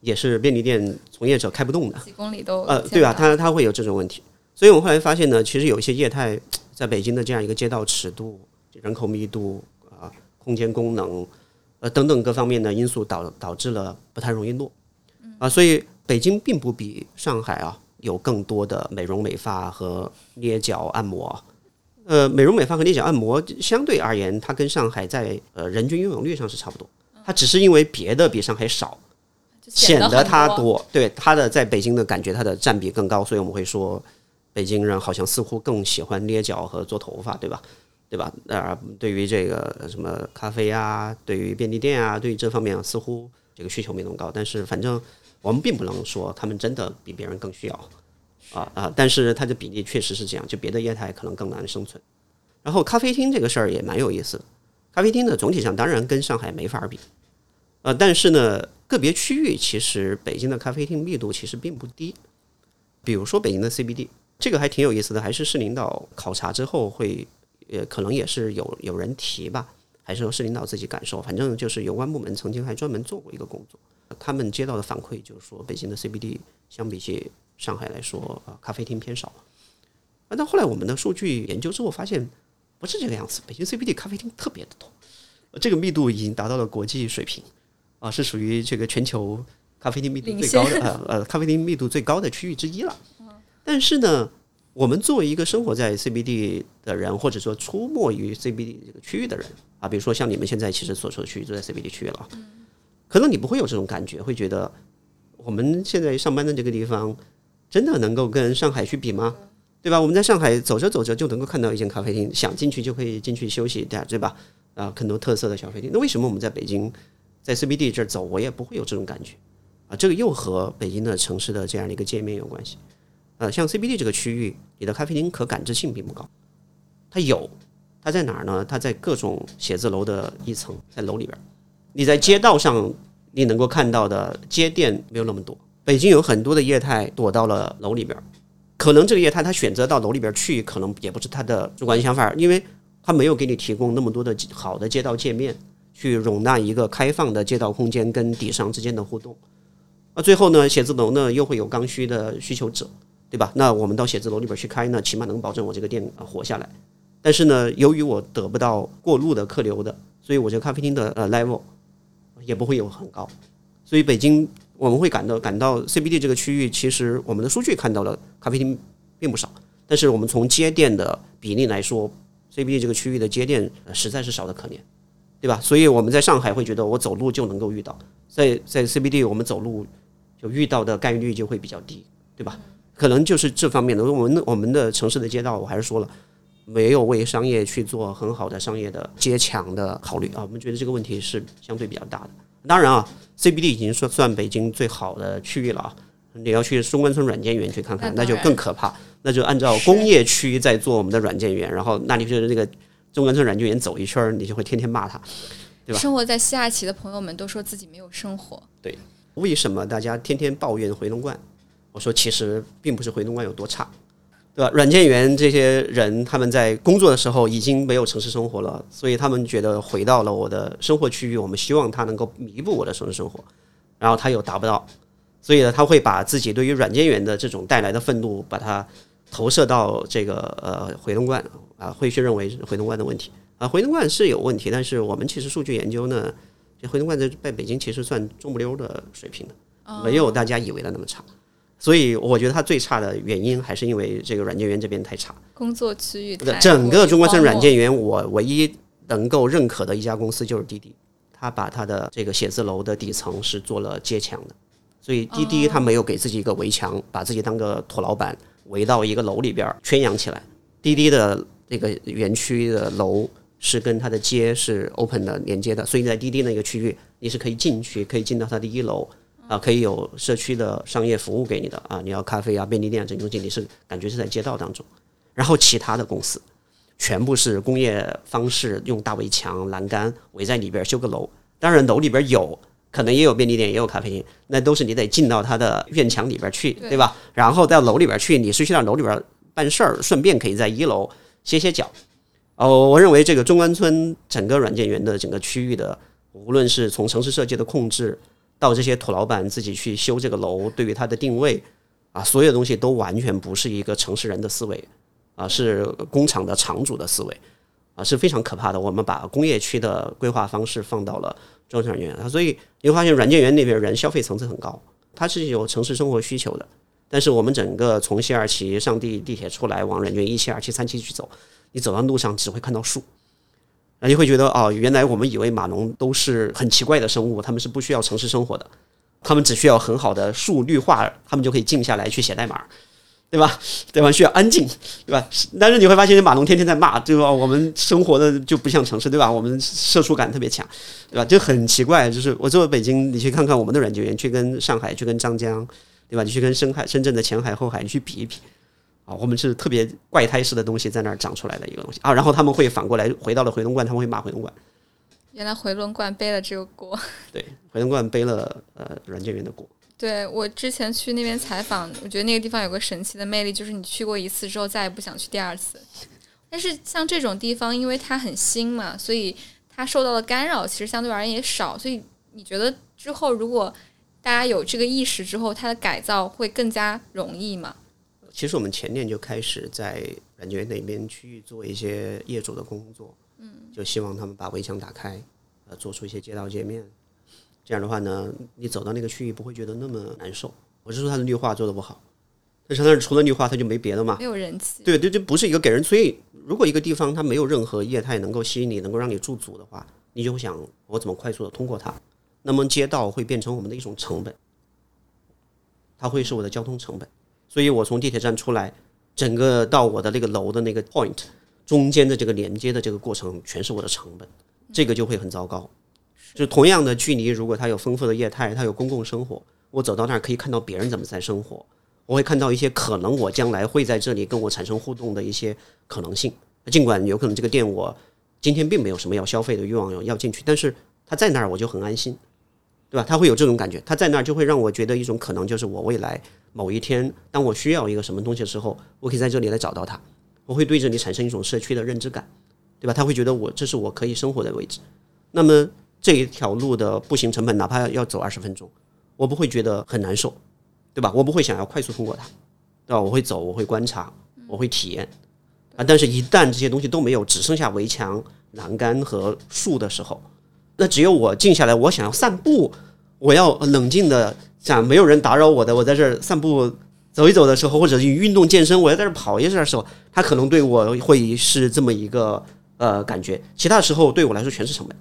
也是便利店从业者开不动的。几公里都呃，对吧？见不到它它会有这种问题，所以我们后来发现呢，其实有一些业态在北京的这样一个街道尺度、人口密度啊、空间功能呃等等各方面的因素导导致了不太容易落啊，所以北京并不比上海啊有更多的美容美发和捏脚按摩。呃，美容美发和捏脚按摩相对而言，它跟上海在呃人均拥有率上是差不多，它只是因为别的比上海少，显得得。它多，对它的在北京的感觉，它的占比更高，所以我们会说，北京人好像似乎更喜欢捏脚和做头发，对吧？对吧？呃，对于这个呃什么咖啡啊，对于便利店啊，对于这方面似乎这个需求没那么高，但是反正我们并不能说他们真的比别人更需要啊啊，但是它的比例确实是这样，就别的业态可能更难生存。然后咖啡厅这个事儿也蛮有意思的，咖啡厅呢总体上当然跟上海没法比，呃，但是呢个别区域其实北京的咖啡厅密度其实并不低，比如说北京的 CBD，这个还挺有意思的，还是市领导考察之后会，呃，可能也是有有人提吧，还是由市领导自己感受，反正就是有关部门曾经还专门做过一个工作，他们接到的反馈就是说北京的 CBD 相比起上海来说，啊、咖啡厅偏少。啊，但后来我们的数据研究之后发现不是这个样子，北京 CBD 咖啡厅特别的多，呃这个密度已经达到了国际水平，啊，是属于这个全球咖啡厅密度最高的呃呃咖啡厅密度最高的区域之一了。但是呢，我们作为一个生活在 CBD 的人，或者说出没于 CBD 这个区域的人啊，比如说像你们现在其实所处的区域都在 CBD 区域了，可能你不会有这种感觉，会觉得我们现在上班的这个地方真的能够跟上海去比吗？对吧？我们在上海走着走着就能够看到一间咖啡厅，想进去就可以进去休息，对吧？对吧？啊，很多特色的小啡厅。那为什么我们在北京，在 CBD 这儿走，我也不会有这种感觉啊？这个又和北京的城市的这样的一个界面有关系。呃，像 CBD 这个区域，你的咖啡厅可感知性并不高，它有，它在哪儿呢？它在各种写字楼的一层，在楼里边。你在街道上，你能够看到的街店没有那么多。北京有很多的业态躲到了楼里边，可能这个业态他选择到楼里边去，可能也不是他的主观想法，因为他没有给你提供那么多的好的街道界面，去容纳一个开放的街道空间跟底商之间的互动。那，最后呢，写字楼呢又会有刚需的需求者，对吧？那我们到写字楼里边去开呢，起码能保证我这个店活下来。但是呢，由于我得不到过路的客流的，所以我这个咖啡厅的呃 level 也不会有很高。所以北京我们会感到感到 CBD 这个区域，其实我们的数据看到了咖啡厅并不少，但是我们从街店的比例来说，CBD 这个区域的街店、实在是少得可怜，对吧？所以我们在上海会觉得我走路就能够遇到，在在 CBD 我们走路就遇到的概率就会比较低，对吧？可能就是这方面的。我们我们的城市的街道，我还是说了，没有为商业去做很好的商业的接强的考虑啊。我们觉得这个问题是相对比较大的。当然啊，CBD 已经算算北京最好的区域了啊。你要去中关村软件园去看看，那就更可怕。那就按照工业区在做我们的软件园，然后那你就是那个中关村软件园走一圈，你就会天天骂他。对吧生活在西亚旗的朋友们都说自己没有生活，对为什么大家天天抱怨回龙观？我说其实并不是回龙观有多差，对吧？软件员这些人他们在工作的时候已经没有城市生活了，所以他们觉得回到了我的生活区域，我们希望他能够弥补我的城市生活，然后他又达不到，所以呢，他会把自己对于软件员的这种带来的愤怒，把它投射到这个呃回龙观啊，会去认为是回龙观的问题啊，回龙观是有问题，但是我们其实数据研究呢，这回龙观在在北京其实算中不溜的水平的，没有大家以为的那么差。所以我觉得它最差的原因还是因为这个软件园这边太差。工作区域整个中关村软件园，我唯一能够认可的一家公司就是滴滴，他把他的这个写字楼的底层是做了街墙的，所以滴滴他没有给自己一个围墙，把自己当个土老板围到一个楼里边圈养起来。滴滴的这个园区的楼是跟它的街是 open 的连接的，所以在滴滴那个区域你是可以进去，可以进到它的一楼。啊，可以有社区的商业服务给你的啊，你要咖啡啊、便利店这种东西，你是感觉是在街道当中。然后其他的公司全部是工业方式，用大围墙、栏杆围在里边修个楼。当然楼里边有可能也有便利店，也有咖啡厅，那都是你得进到它的院墙里边去，对吧？然后到楼里边去，你是去到楼里边办事儿，顺便可以在一楼歇歇脚。哦，我认为这个中关村整个软件园的整个区域的，无论是从城市设计的控制。到这些土老板自己去修这个楼，对于它的定位啊，所有东西都完全不是一个城市人的思维啊，是工厂的厂主的思维啊，是非常可怕的。我们把工业区的规划方式放到了中山园，所以你会发现软件园那边人消费层次很高，它是有城市生活需求的。但是我们整个从西二旗上地地铁出来往软件园一期、二期、三期去走，你走到路上只会看到树。那你会觉得哦，原来我们以为码农都是很奇怪的生物，他们是不需要城市生活的，他们只需要很好的树绿化，他们就可以静下来去写代码，对吧？对吧？需要安静，对吧？但是你会发现，码农天天在骂，对吧？我们生活的就不像城市，对吧？我们社畜感特别强，对吧？就很奇怪，就是我作为北京，你去看看我们的软件园，去跟上海，去跟张江，对吧？你去跟深海、深圳的前海、后海，你去比一比。啊，我们是特别怪胎式的东西在那儿长出来的一个东西啊，然后他们会反过来回到了回龙观，他们会骂回龙观。原来回龙观背了这个锅。对，回龙观背了呃软件园的锅。对我之前去那边采访，我觉得那个地方有个神奇的魅力，就是你去过一次之后再也不想去第二次。但是像这种地方，因为它很新嘛，所以它受到的干扰其实相对而言也少。所以你觉得之后如果大家有这个意识之后，它的改造会更加容易吗？其实我们前年就开始在软件园那边区域做一些业主的工作，嗯，就希望他们把围墙打开，呃，做出一些街道界面。这样的话呢，你走到那个区域不会觉得那么难受。我是说它的绿化做的不好，但是它除了绿化，它就没别的嘛，没有人气。对对，这不是一个给人。所以如果一个地方它没有任何业态能够吸引你，能够让你驻足的话，你就会想我怎么快速的通过它。那么街道会变成我们的一种成本，它会是我的交通成本。所以我从地铁站出来，整个到我的那个楼的那个 point 中间的这个连接的这个过程，全是我的成本，这个就会很糟糕。就同样的距离，如果它有丰富的业态，它有公共生活，我走到那儿可以看到别人怎么在生活，我会看到一些可能我将来会在这里跟我产生互动的一些可能性。尽管有可能这个店我今天并没有什么要消费的欲望要进去，但是它在那儿我就很安心，对吧？他会有这种感觉，他在那儿就会让我觉得一种可能，就是我未来。某一天，当我需要一个什么东西的时候，我可以在这里来找到它。我会对这里产生一种社区的认知感，对吧？他会觉得我这是我可以生活的位置。那么这一条路的步行成本，哪怕要走二十分钟，我不会觉得很难受，对吧？我不会想要快速通过它，对吧？我会走，我会观察，我会体验啊。但是，一旦这些东西都没有，只剩下围墙、栏杆和树的时候，那只有我静下来，我想要散步，我要冷静的。想没有人打扰我的，我在这儿散步走一走的时候，或者运动健身，我要在这儿跑一下的时候，他可能对我会是这么一个呃感觉。其他时候对我来说全是成本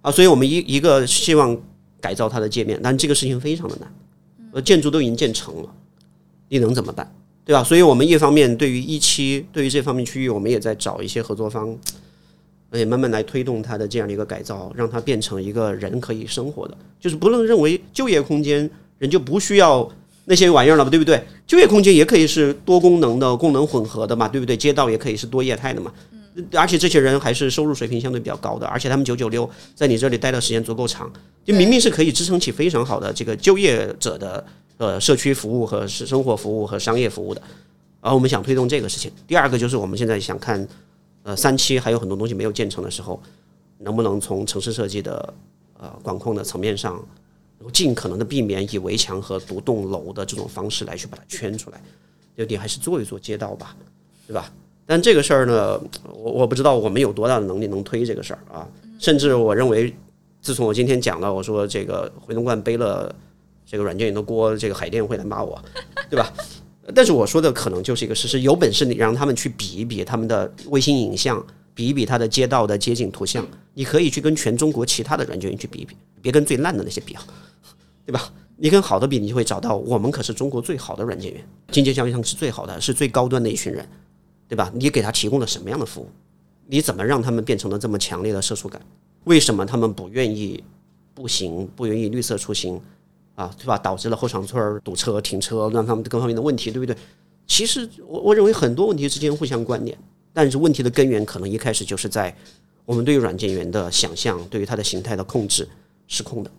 啊，所以我们一一个希望改造它的界面，但这个事情非常的难。呃，建筑都已经建成了，你能怎么办？对吧？所以我们一方面对于一期对于这方面区域，我们也在找一些合作方。也慢慢来推动它的这样的一个改造，让它变成一个人可以生活的，就是不能认为就业空间人就不需要那些玩意儿了，对不对？就业空间也可以是多功能的、功能混合的嘛，对不对？街道也可以是多业态的嘛。而且这些人还是收入水平相对比较高的，而且他们九九六在你这里待的时间足够长，就明明是可以支撑起非常好的这个就业者的呃社区服务和生活服务和商业服务的。而我们想推动这个事情。第二个就是我们现在想看，呃，三期还有很多东西没有建成的时候，能不能从城市设计的呃管控的层面上，尽可能的避免以围墙和独栋楼的这种方式来去把它圈出来。就你还是做一做街道吧，对吧？但这个事儿呢，我我不知道我们有多大的能力能推这个事儿啊。甚至我认为，自从我今天讲了，我说这个回龙观背了这个软件的锅，这个海淀会来骂我，对吧？但是我说的可能就是一个事实，有本事你让他们去比一比他们的卫星影像，比一比他的街道的街景图像，你可以去跟全中国其他的软件去比一比，别跟最烂的那些比啊，对吧？你跟好的比，你就会找到我们可是中国最好的软件园，经济交易上是最好的，是最高端的一群人。对吧？你给他提供了什么样的服务？你怎么让他们变成了这么强烈的社畜感？为什么他们不愿意步行，不愿意绿色出行啊？对吧？导致了后场村堵车、停车、乱方各方面的问题，对不对？其实我我认为很多问题之间互相关联，但是问题的根源可能一开始就是在我们对于软件园的想象，对于它的形态的控制失控的，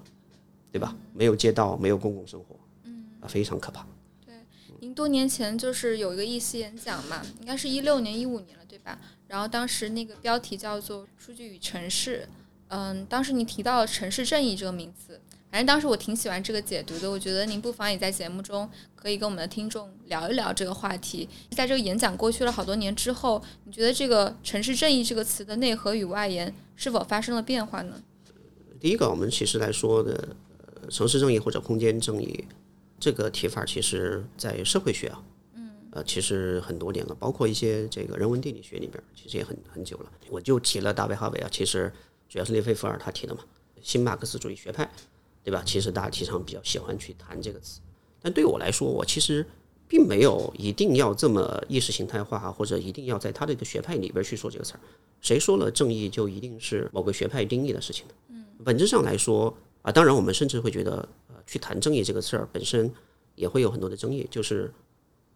对吧？没有街道，没有公共生活，嗯，非常可怕。对您多年前就是有一个意思演讲嘛，应该是一六年、一五年了，对吧？然后当时那个标题叫做“数据与城市”，嗯，当时您提到了“城市正义”这个名词，反正当时我挺喜欢这个解读的。我觉得您不妨也在节目中可以跟我们的听众聊一聊这个话题。在这个演讲过去了好多年之后，你觉得这个“城市正义”这个词的内核与外延是否发生了变化呢？第一个，我们其实来说的，呃，城市正义或者空间正义。这个提法其实，在社会学啊，嗯，呃，其实很多年了，包括一些这个人文地理学里边，其实也很很久了。我就提了大卫哈维啊，其实主要是列菲弗尔他提的嘛，新马克思主义学派，对吧？其实大体上比较喜欢去谈这个词。但对我来说，我其实并没有一定要这么意识形态化，或者一定要在他的一个学派里边去说这个词儿。谁说了正义就一定是某个学派定义的事情呢？嗯，本质上来说啊，当然我们甚至会觉得。呃去谈正义这个事儿本身也会有很多的争议，就是，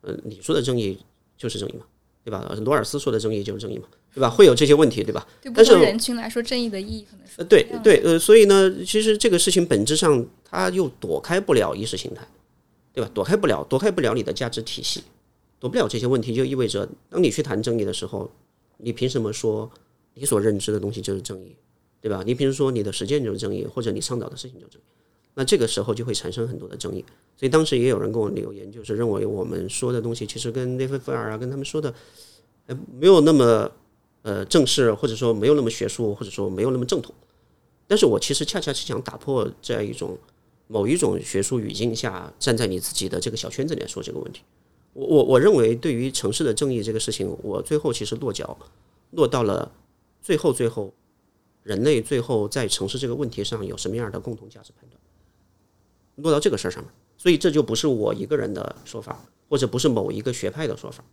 呃，你说的正义就是正义嘛，对吧？罗尔斯说的正义就是正义嘛，对吧？会有这些问题，对吧？对不同人群来说，正义的意义可能是呃，对对呃，所以呢，其实这个事情本质上它又躲开不了意识形态，对吧？躲开不了，躲开不了你的价值体系，躲不了这些问题，就意味着当你去谈正义的时候，你凭什么说你所认知的东西就是正义，对吧？你凭什么说你的实践就是正义，或者你倡导的事情就是正义？那这个时候就会产生很多的争议，所以当时也有人跟我留言，就是认为我们说的东西其实跟内菲菲尔啊，跟他们说的，呃，没有那么呃正式，或者说没有那么学术，或者说没有那么正统。但是我其实恰恰是想打破这样一种某一种学术语境下，站在你自己的这个小圈子里说这个问题。我我我认为对于城市的正义这个事情，我最后其实落脚落到了最后最后，人类最后在城市这个问题上有什么样的共同价值判断。落到这个事儿上面，所以这就不是我一个人的说法，或者不是某一个学派的说法。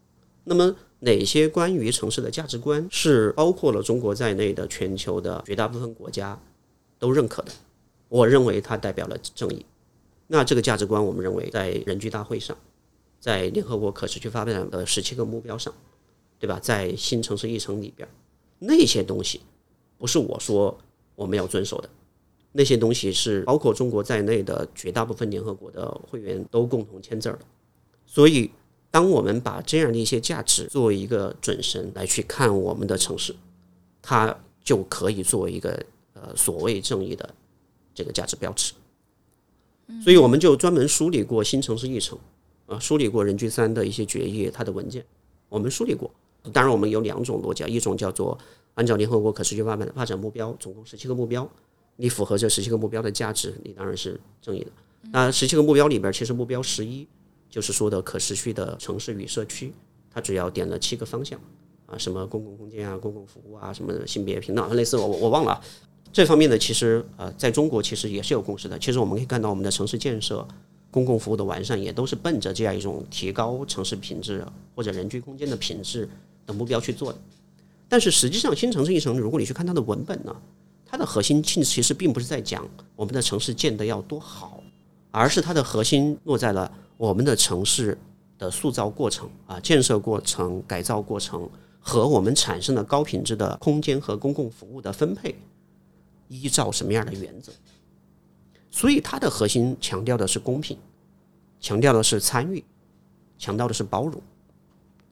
那么，哪些关于城市的价值观是包括了中国在内的全球的绝大部分国家都认可的？我认为它代表了正义。那这个价值观，我们认为在人居大会上，在联合国可持续发展的十七个目标上，对吧？在新城市议程里边，那些东西不是我说我们要遵守的。那些东西是包括中国在内的绝大部分联合国的会员都共同签字的，所以当我们把这样的一些价值作为一个准绳来去看我们的城市，它就可以作为一个呃所谓正义的这个价值标尺。所以我们就专门梳理过新城市议程啊，梳理过人居三的一些决议，它的文件我们梳理过。当然，我们有两种逻辑，一种叫做按照联合国可持续发展的发展目标，总共十七个目标。你符合这十七个目标的价值，你当然是正义的。那十七个目标里边，其实目标十一就是说的可持续的城市与社区，它主要点了七个方向啊，什么公共空间啊、公共服务啊、什么性别平等，类似我我忘了。这方面呢，其实呃，在中国其实也是有共识的。其实我们可以看到，我们的城市建设、公共服务的完善，也都是奔着这样一种提高城市品质或者人居空间的品质的目标去做的。但是实际上，新城市议程，如果你去看它的文本呢？它的核心其实并不是在讲我们的城市建得要多好，而是它的核心落在了我们的城市的塑造过程啊、建设过程、改造过程和我们产生的高品质的空间和公共服务的分配，依照什么样的原则？所以它的核心强调的是公平，强调的是参与，强调的是包容。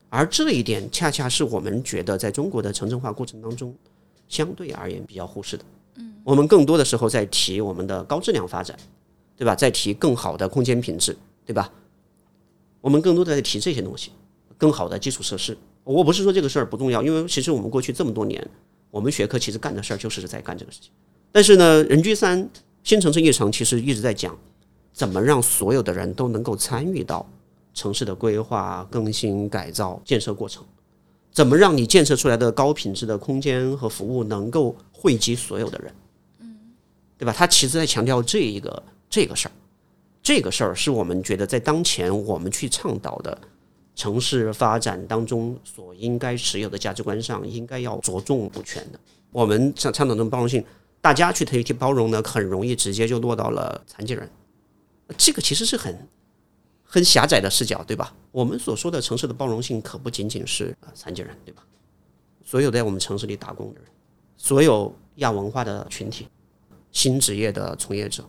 而这一点恰恰是我们觉得在中国的城镇化过程当中，相对而言比较忽视的。嗯，我们更多的时候在提我们的高质量发展，对吧？在提更好的空间品质，对吧？我们更多的在提这些东西，更好的基础设施。我不是说这个事儿不重要，因为其实我们过去这么多年，我们学科其实干的事儿就是在干这个事情。但是呢，人居三新城市议程其实一直在讲，怎么让所有的人都能够参与到。城市的规划、更新、改造、建设过程，怎么让你建设出来的高品质的空间和服务能够惠及所有的人？嗯，对吧？他其实在强调这一个这个事儿，这个事儿是我们觉得在当前我们去倡导的城市发展当中所应该持有的价值观上应该要着重补全的。我们倡倡导这种包容性，大家去提提包容呢，很容易直接就落到了残疾人，这个其实是很。很狭窄的视角，对吧？我们所说的城市的包容性，可不仅仅是残疾人，对吧？所有在我们城市里打工的人，所有亚文化的群体，新职业的从业者，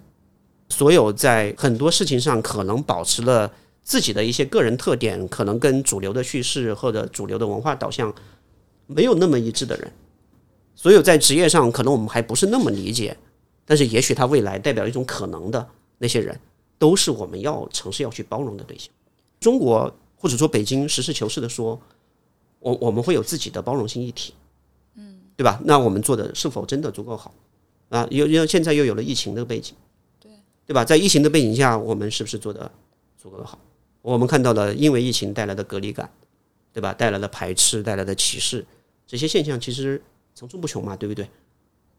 所有在很多事情上可能保持了自己的一些个人特点，可能跟主流的叙事或者主流的文化导向没有那么一致的人，所有在职业上可能我们还不是那么理解，但是也许他未来代表一种可能的那些人。都是我们要尝试要去包容的对象。中国或者说北京实事求是的说，我我们会有自己的包容性议题，嗯，对吧？那我们做的是否真的足够好啊？又又现在又有了疫情的背景，对吧？在疫情的背景下，我们是不是做的足够的好？我们看到了因为疫情带来的隔离感，对吧？带来的排斥，带来的歧视，这些现象其实层出不穷嘛，对不对？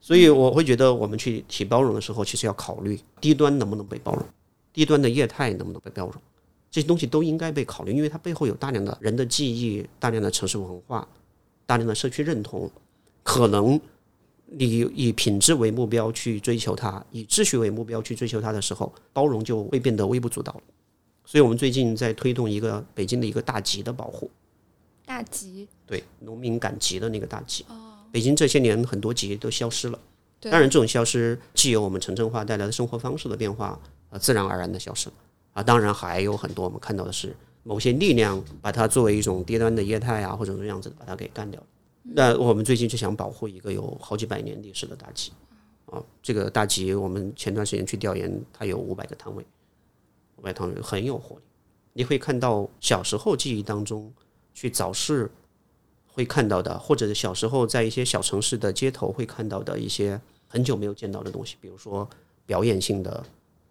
所以我会觉得，我们去提包容的时候，其实要考虑低端能不能被包容。低端的业态能不能被包容？这些东西都应该被考虑，因为它背后有大量的人的记忆、大量的城市文化、大量的社区认同。可能你以品质为目标去追求它，以秩序为目标去追求它的时候，包容就会变得微不足道了。所以我们最近在推动一个北京的一个大集的保护。大集？对，农民赶集的那个大集。哦。北京这些年很多集都消失了。当然，这种消失既有我们城镇化带来的生活方式的变化。啊，自然而然的消失了啊！当然还有很多我们看到的是某些力量把它作为一种低端的业态啊，或者这样子把它给干掉了。那我们最近就想保护一个有好几百年历史的大集啊！这个大集我们前段时间去调研，它有五百个摊位，五百摊位很有活力。你会看到小时候记忆当中去早市会看到的，或者小时候在一些小城市的街头会看到的一些很久没有见到的东西，比如说表演性的。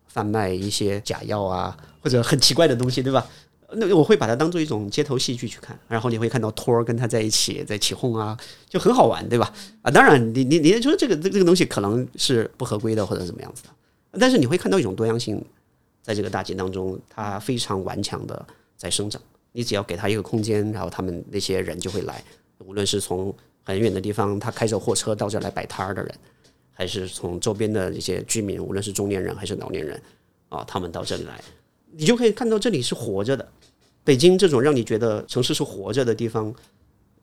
贩卖一些假药啊，或者很奇怪的东西，对吧？那我会把它当做一种街头戏剧去看，然后你会看到托儿跟他在一起在起哄啊，就很好玩，对吧？啊，当然，你你你说这个这这个东西可能是不合规的或者怎么样子的，但是你会看到一种多样性，在这个大街当中，它非常顽强的在生长。你只要给他一个空间，然后他们那些人就会来，无论是从很远的地方，他开着货车到这来摆摊儿的人。还是从周边的一些居民，无论是中年人还是老年人，啊，他们到这里来，你就可以看到这里是活着的。北京这种让你觉得城市是活着的地方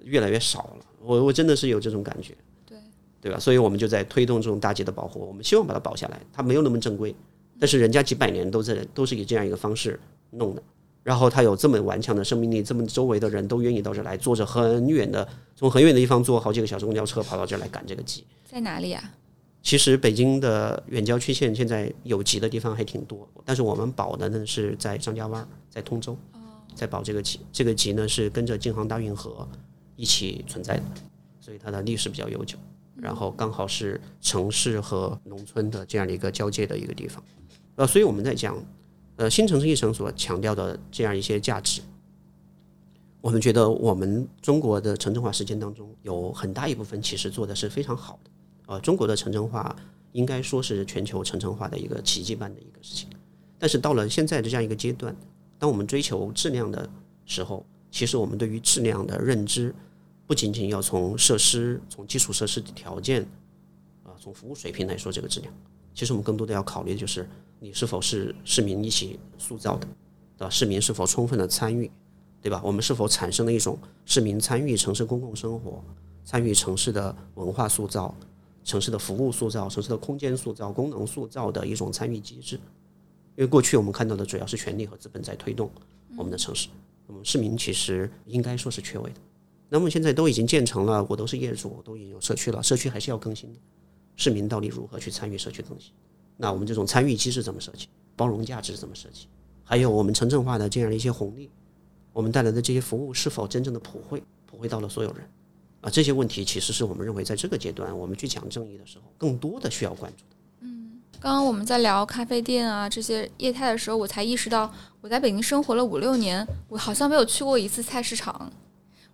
越来越少了，我我真的是有这种感觉，对对吧？所以我们就在推动这种大街的保护，我们希望把它保下来。它没有那么正规，但是人家几百年都在都是以这样一个方式弄的，然后它有这么顽强的生命力，这么周围的人都愿意到这来，坐着很远的，从很远的地方坐好几个小时公交车跑到这儿来赶这个集，在哪里啊？其实北京的远郊区县现在有集的地方还挺多，但是我们保的呢是在张家湾，在通州，在保这个集。这个集呢是跟着京杭大运河一起存在的，所以它的历史比较悠久。然后刚好是城市和农村的这样的一个交界的一个地方。呃，所以我们在讲，呃，新城市议程所强调的这样一些价值，我们觉得我们中国的城镇化实践当中有很大一部分其实做的是非常好的。呃，中国的城镇化应该说是全球城镇化的一个奇迹般的一个事情。但是到了现在的这样一个阶段，当我们追求质量的时候，其实我们对于质量的认知，不仅仅要从设施、从基础设施的条件，啊，从服务水平来说这个质量，其实我们更多的要考虑的就是你是否是市民一起塑造的，对吧？市民是否充分的参与，对吧？我们是否产生了一种市民参与城市公共生活、参与城市的文化塑造、城市的服务塑造、城市的空间塑造、功能塑造的一种参与机制？因为过去我们看到的主要是权力和资本在推动我们的城市，那么市民其实应该说是缺位的。那么现在都已经建成了，我都是业主，我都已经有社区了，社区还是要更新的。市民到底如何去参与社区更新？那我们这种参与机制怎么设计？包容价值怎么设计？还有我们城镇化的这样的一些红利，我们带来的这些服务是否真正的普惠，普惠到了所有人？啊，这些问题其实是我们认为在这个阶段，我们去讲正义的时候，更多的需要关注的。刚刚我们在聊咖啡店啊这些业态的时候，我才意识到，我在北京生活了五六年，我好像没有去过一次菜市场。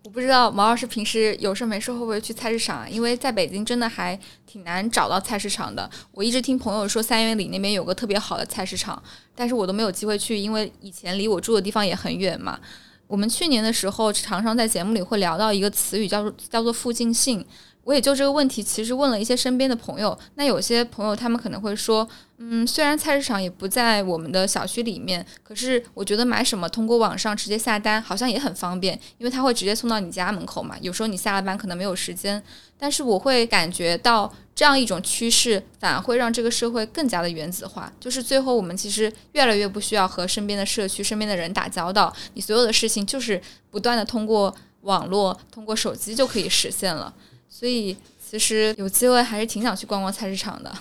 我不知道毛老师平时有事没事会不会去菜市场？因为在北京真的还挺难找到菜市场的。我一直听朋友说三元里那边有个特别好的菜市场，但是我都没有机会去，因为以前离我住的地方也很远嘛。我们去年的时候常常在节目里会聊到一个词语，叫做叫做附近性。我也就这个问题，其实问了一些身边的朋友。那有些朋友他们可能会说，嗯，虽然菜市场也不在我们的小区里面，可是我觉得买什么通过网上直接下单好像也很方便，因为他会直接送到你家门口嘛。有时候你下了班可能没有时间，但是我会感觉到这样一种趋势，反而会让这个社会更加的原子化。就是最后我们其实越来越不需要和身边的社区、身边的人打交道，你所有的事情就是不断的通过网络、通过手机就可以实现了。所以其实有机会还是挺想去逛逛菜市场的。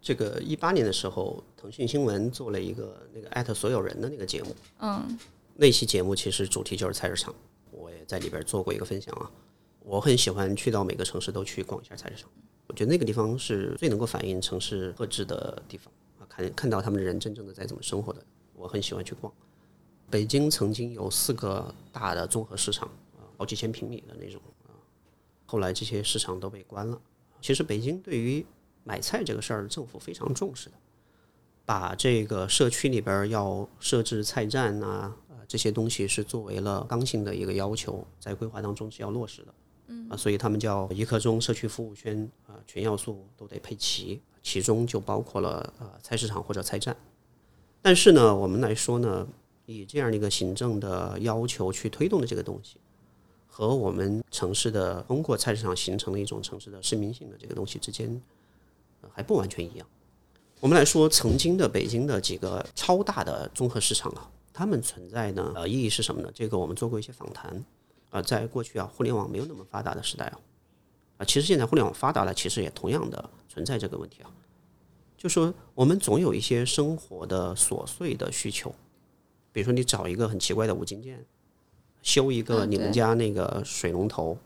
这个一八年的时候，腾讯新闻做了一个那个艾特所有人的那个节目，嗯，那期节目其实主题就是菜市场，我也在里边做过一个分享啊。我很喜欢去到每个城市都去逛一下菜市场，我觉得那个地方是最能够反映城市特质的地方啊，看看到他们的人真正的在怎么生活的，我很喜欢去逛。北京曾经有四个大的综合市场啊，好几千平米的那种。后来这些市场都被关了。其实北京对于买菜这个事儿，政府非常重视的，把这个社区里边要设置菜站啊，呃这些东西是作为了刚性的一个要求，在规划当中是要落实的。嗯啊，所以他们叫一刻钟社区服务圈啊，全要素都得配齐，其中就包括了呃菜市场或者菜站。但是呢，我们来说呢，以这样的一个行政的要求去推动的这个东西。和我们城市的通过菜市场形成的一种城市的市民性的这个东西之间，还不完全一样。我们来说，曾经的北京的几个超大的综合市场啊，它们存在呢，呃，意义是什么呢？这个我们做过一些访谈啊，在过去啊，互联网没有那么发达的时代啊，啊，其实现在互联网发达了，其实也同样的存在这个问题啊，就说我们总有一些生活的琐碎的需求，比如说你找一个很奇怪的五金件。修一个你们家那个水龙头，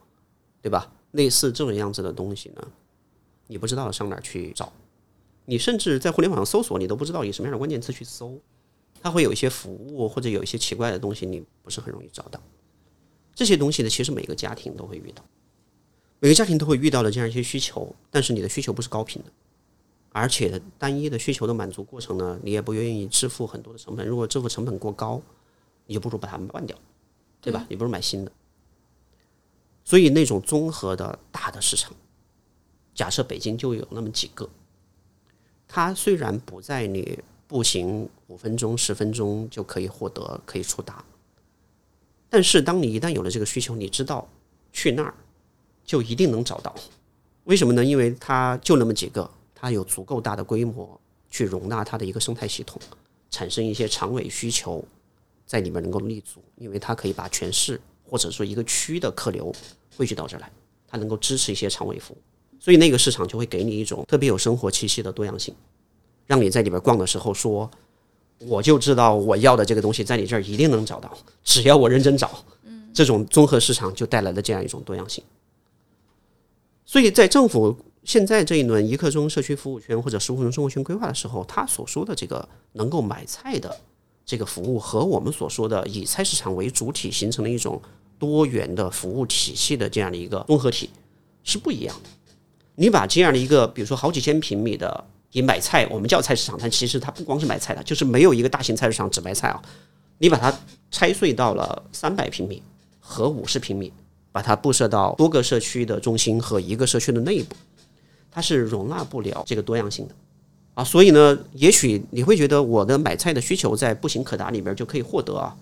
对吧？类似这种样子的东西呢，你不知道上哪儿去找，你甚至在互联网上搜索，你都不知道以什么样的关键词去搜，它会有一些服务或者有一些奇怪的东西，你不是很容易找到。这些东西呢，其实每个家庭都会遇到，每个家庭都会遇到的这样一些需求，但是你的需求不是高频的，而且单一的需求的满足过程呢，你也不愿意支付很多的成本。如果支付成本过高，你就不如把它们换掉。对吧？你不是买新的，所以那种综合的大的市场，假设北京就有那么几个，它虽然不在你步行五分钟、十分钟就可以获得、可以触达，但是当你一旦有了这个需求，你知道去那儿就一定能找到。为什么呢？因为它就那么几个，它有足够大的规模去容纳它的一个生态系统，产生一些长尾需求。在里面能够立足，因为它可以把全市或者说一个区的客流汇聚到这儿来，它能够支持一些长尾服务，所以那个市场就会给你一种特别有生活气息的多样性，让你在里边逛的时候说，我就知道我要的这个东西在你这儿一定能找到，只要我认真找。这种综合市场就带来了这样一种多样性。所以在政府现在这一轮一刻钟社区服务圈或者十五分钟生活圈规划的时候，他所说的这个能够买菜的。这个服务和我们所说的以菜市场为主体形成的一种多元的服务体系的这样的一个综合体是不一样的。你把这样的一个，比如说好几千平米的以买菜，我们叫菜市场，但其实它不光是买菜的，就是没有一个大型菜市场只卖菜啊。你把它拆碎到了三百平米和五十平米，把它布设到多个社区的中心和一个社区的内部，它是容纳不了这个多样性的。啊，所以呢，也许你会觉得我的买菜的需求在步行可达里边就可以获得啊，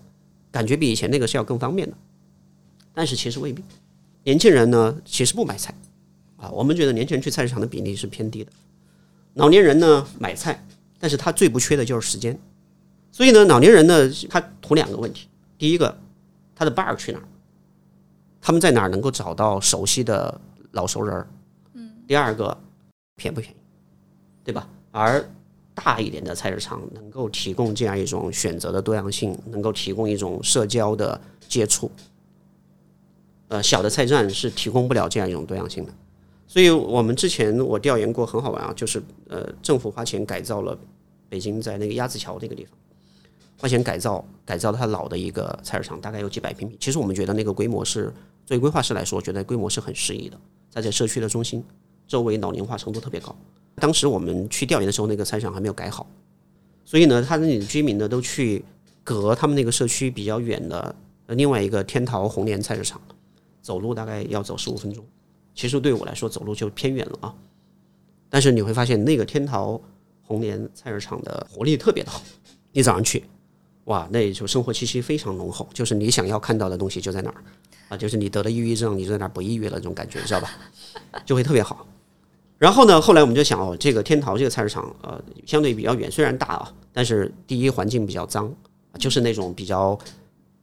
感觉比以前那个是要更方便的，但是其实未必。年轻人呢，其实不买菜啊，我们觉得年轻人去菜市场的比例是偏低的。老年人呢买菜，但是他最不缺的就是时间。所以呢，老年人呢，他图两个问题：第一个，他的伴儿去哪儿？他们在哪儿能够找到熟悉的老熟人儿？嗯。第二个，便不便宜，对吧？而大一点的菜市场能够提供这样一种选择的多样性，能够提供一种社交的接触。呃，小的菜站是提供不了这样一种多样性的。所以我们之前我调研过，很好玩啊，就是呃，政府花钱改造了北京在那个鸭子桥那个地方。花钱改造改造它老的一个菜市场，大概有几百平米。其实我们觉得那个规模是，作为规划师来说，觉得规模是很适宜的。在这社区的中心，周围老龄化程度特别高。当时我们去调研的时候，那个菜市场还没有改好，所以呢，他那里的居民呢都去隔他们那个社区比较远的另外一个天桃红莲菜市场，走路大概要走十五分钟。其实对我来说，走路就偏远了啊。但是你会发现，那个天桃红莲菜市场的活力特别的好，你早上去。哇，那也就生活气息非常浓厚，就是你想要看到的东西就在那儿，啊，就是你得了抑郁症，你就在那儿不抑郁了，这种感觉，知道吧？就会特别好。然后呢，后来我们就想，哦，这个天桃这个菜市场，呃，相对比较远，虽然大啊，但是第一环境比较脏，就是那种比较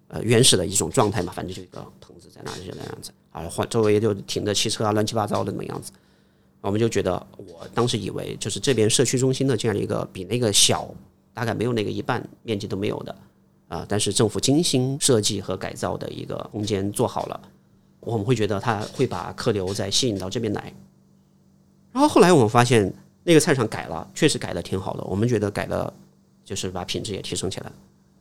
呃原始的一种状态嘛，反正就一个棚子在那里就那样子，啊，环周围就停着汽车啊，乱七八糟的那么样子。我们就觉得，我当时以为就是这边社区中心的这样一个比那个小。大概没有那个一半面积都没有的啊，但是政府精心设计和改造的一个空间做好了，我们会觉得它会把客流再吸引到这边来。然后后来我们发现那个菜场改了，确实改的挺好的，我们觉得改了就是把品质也提升起来，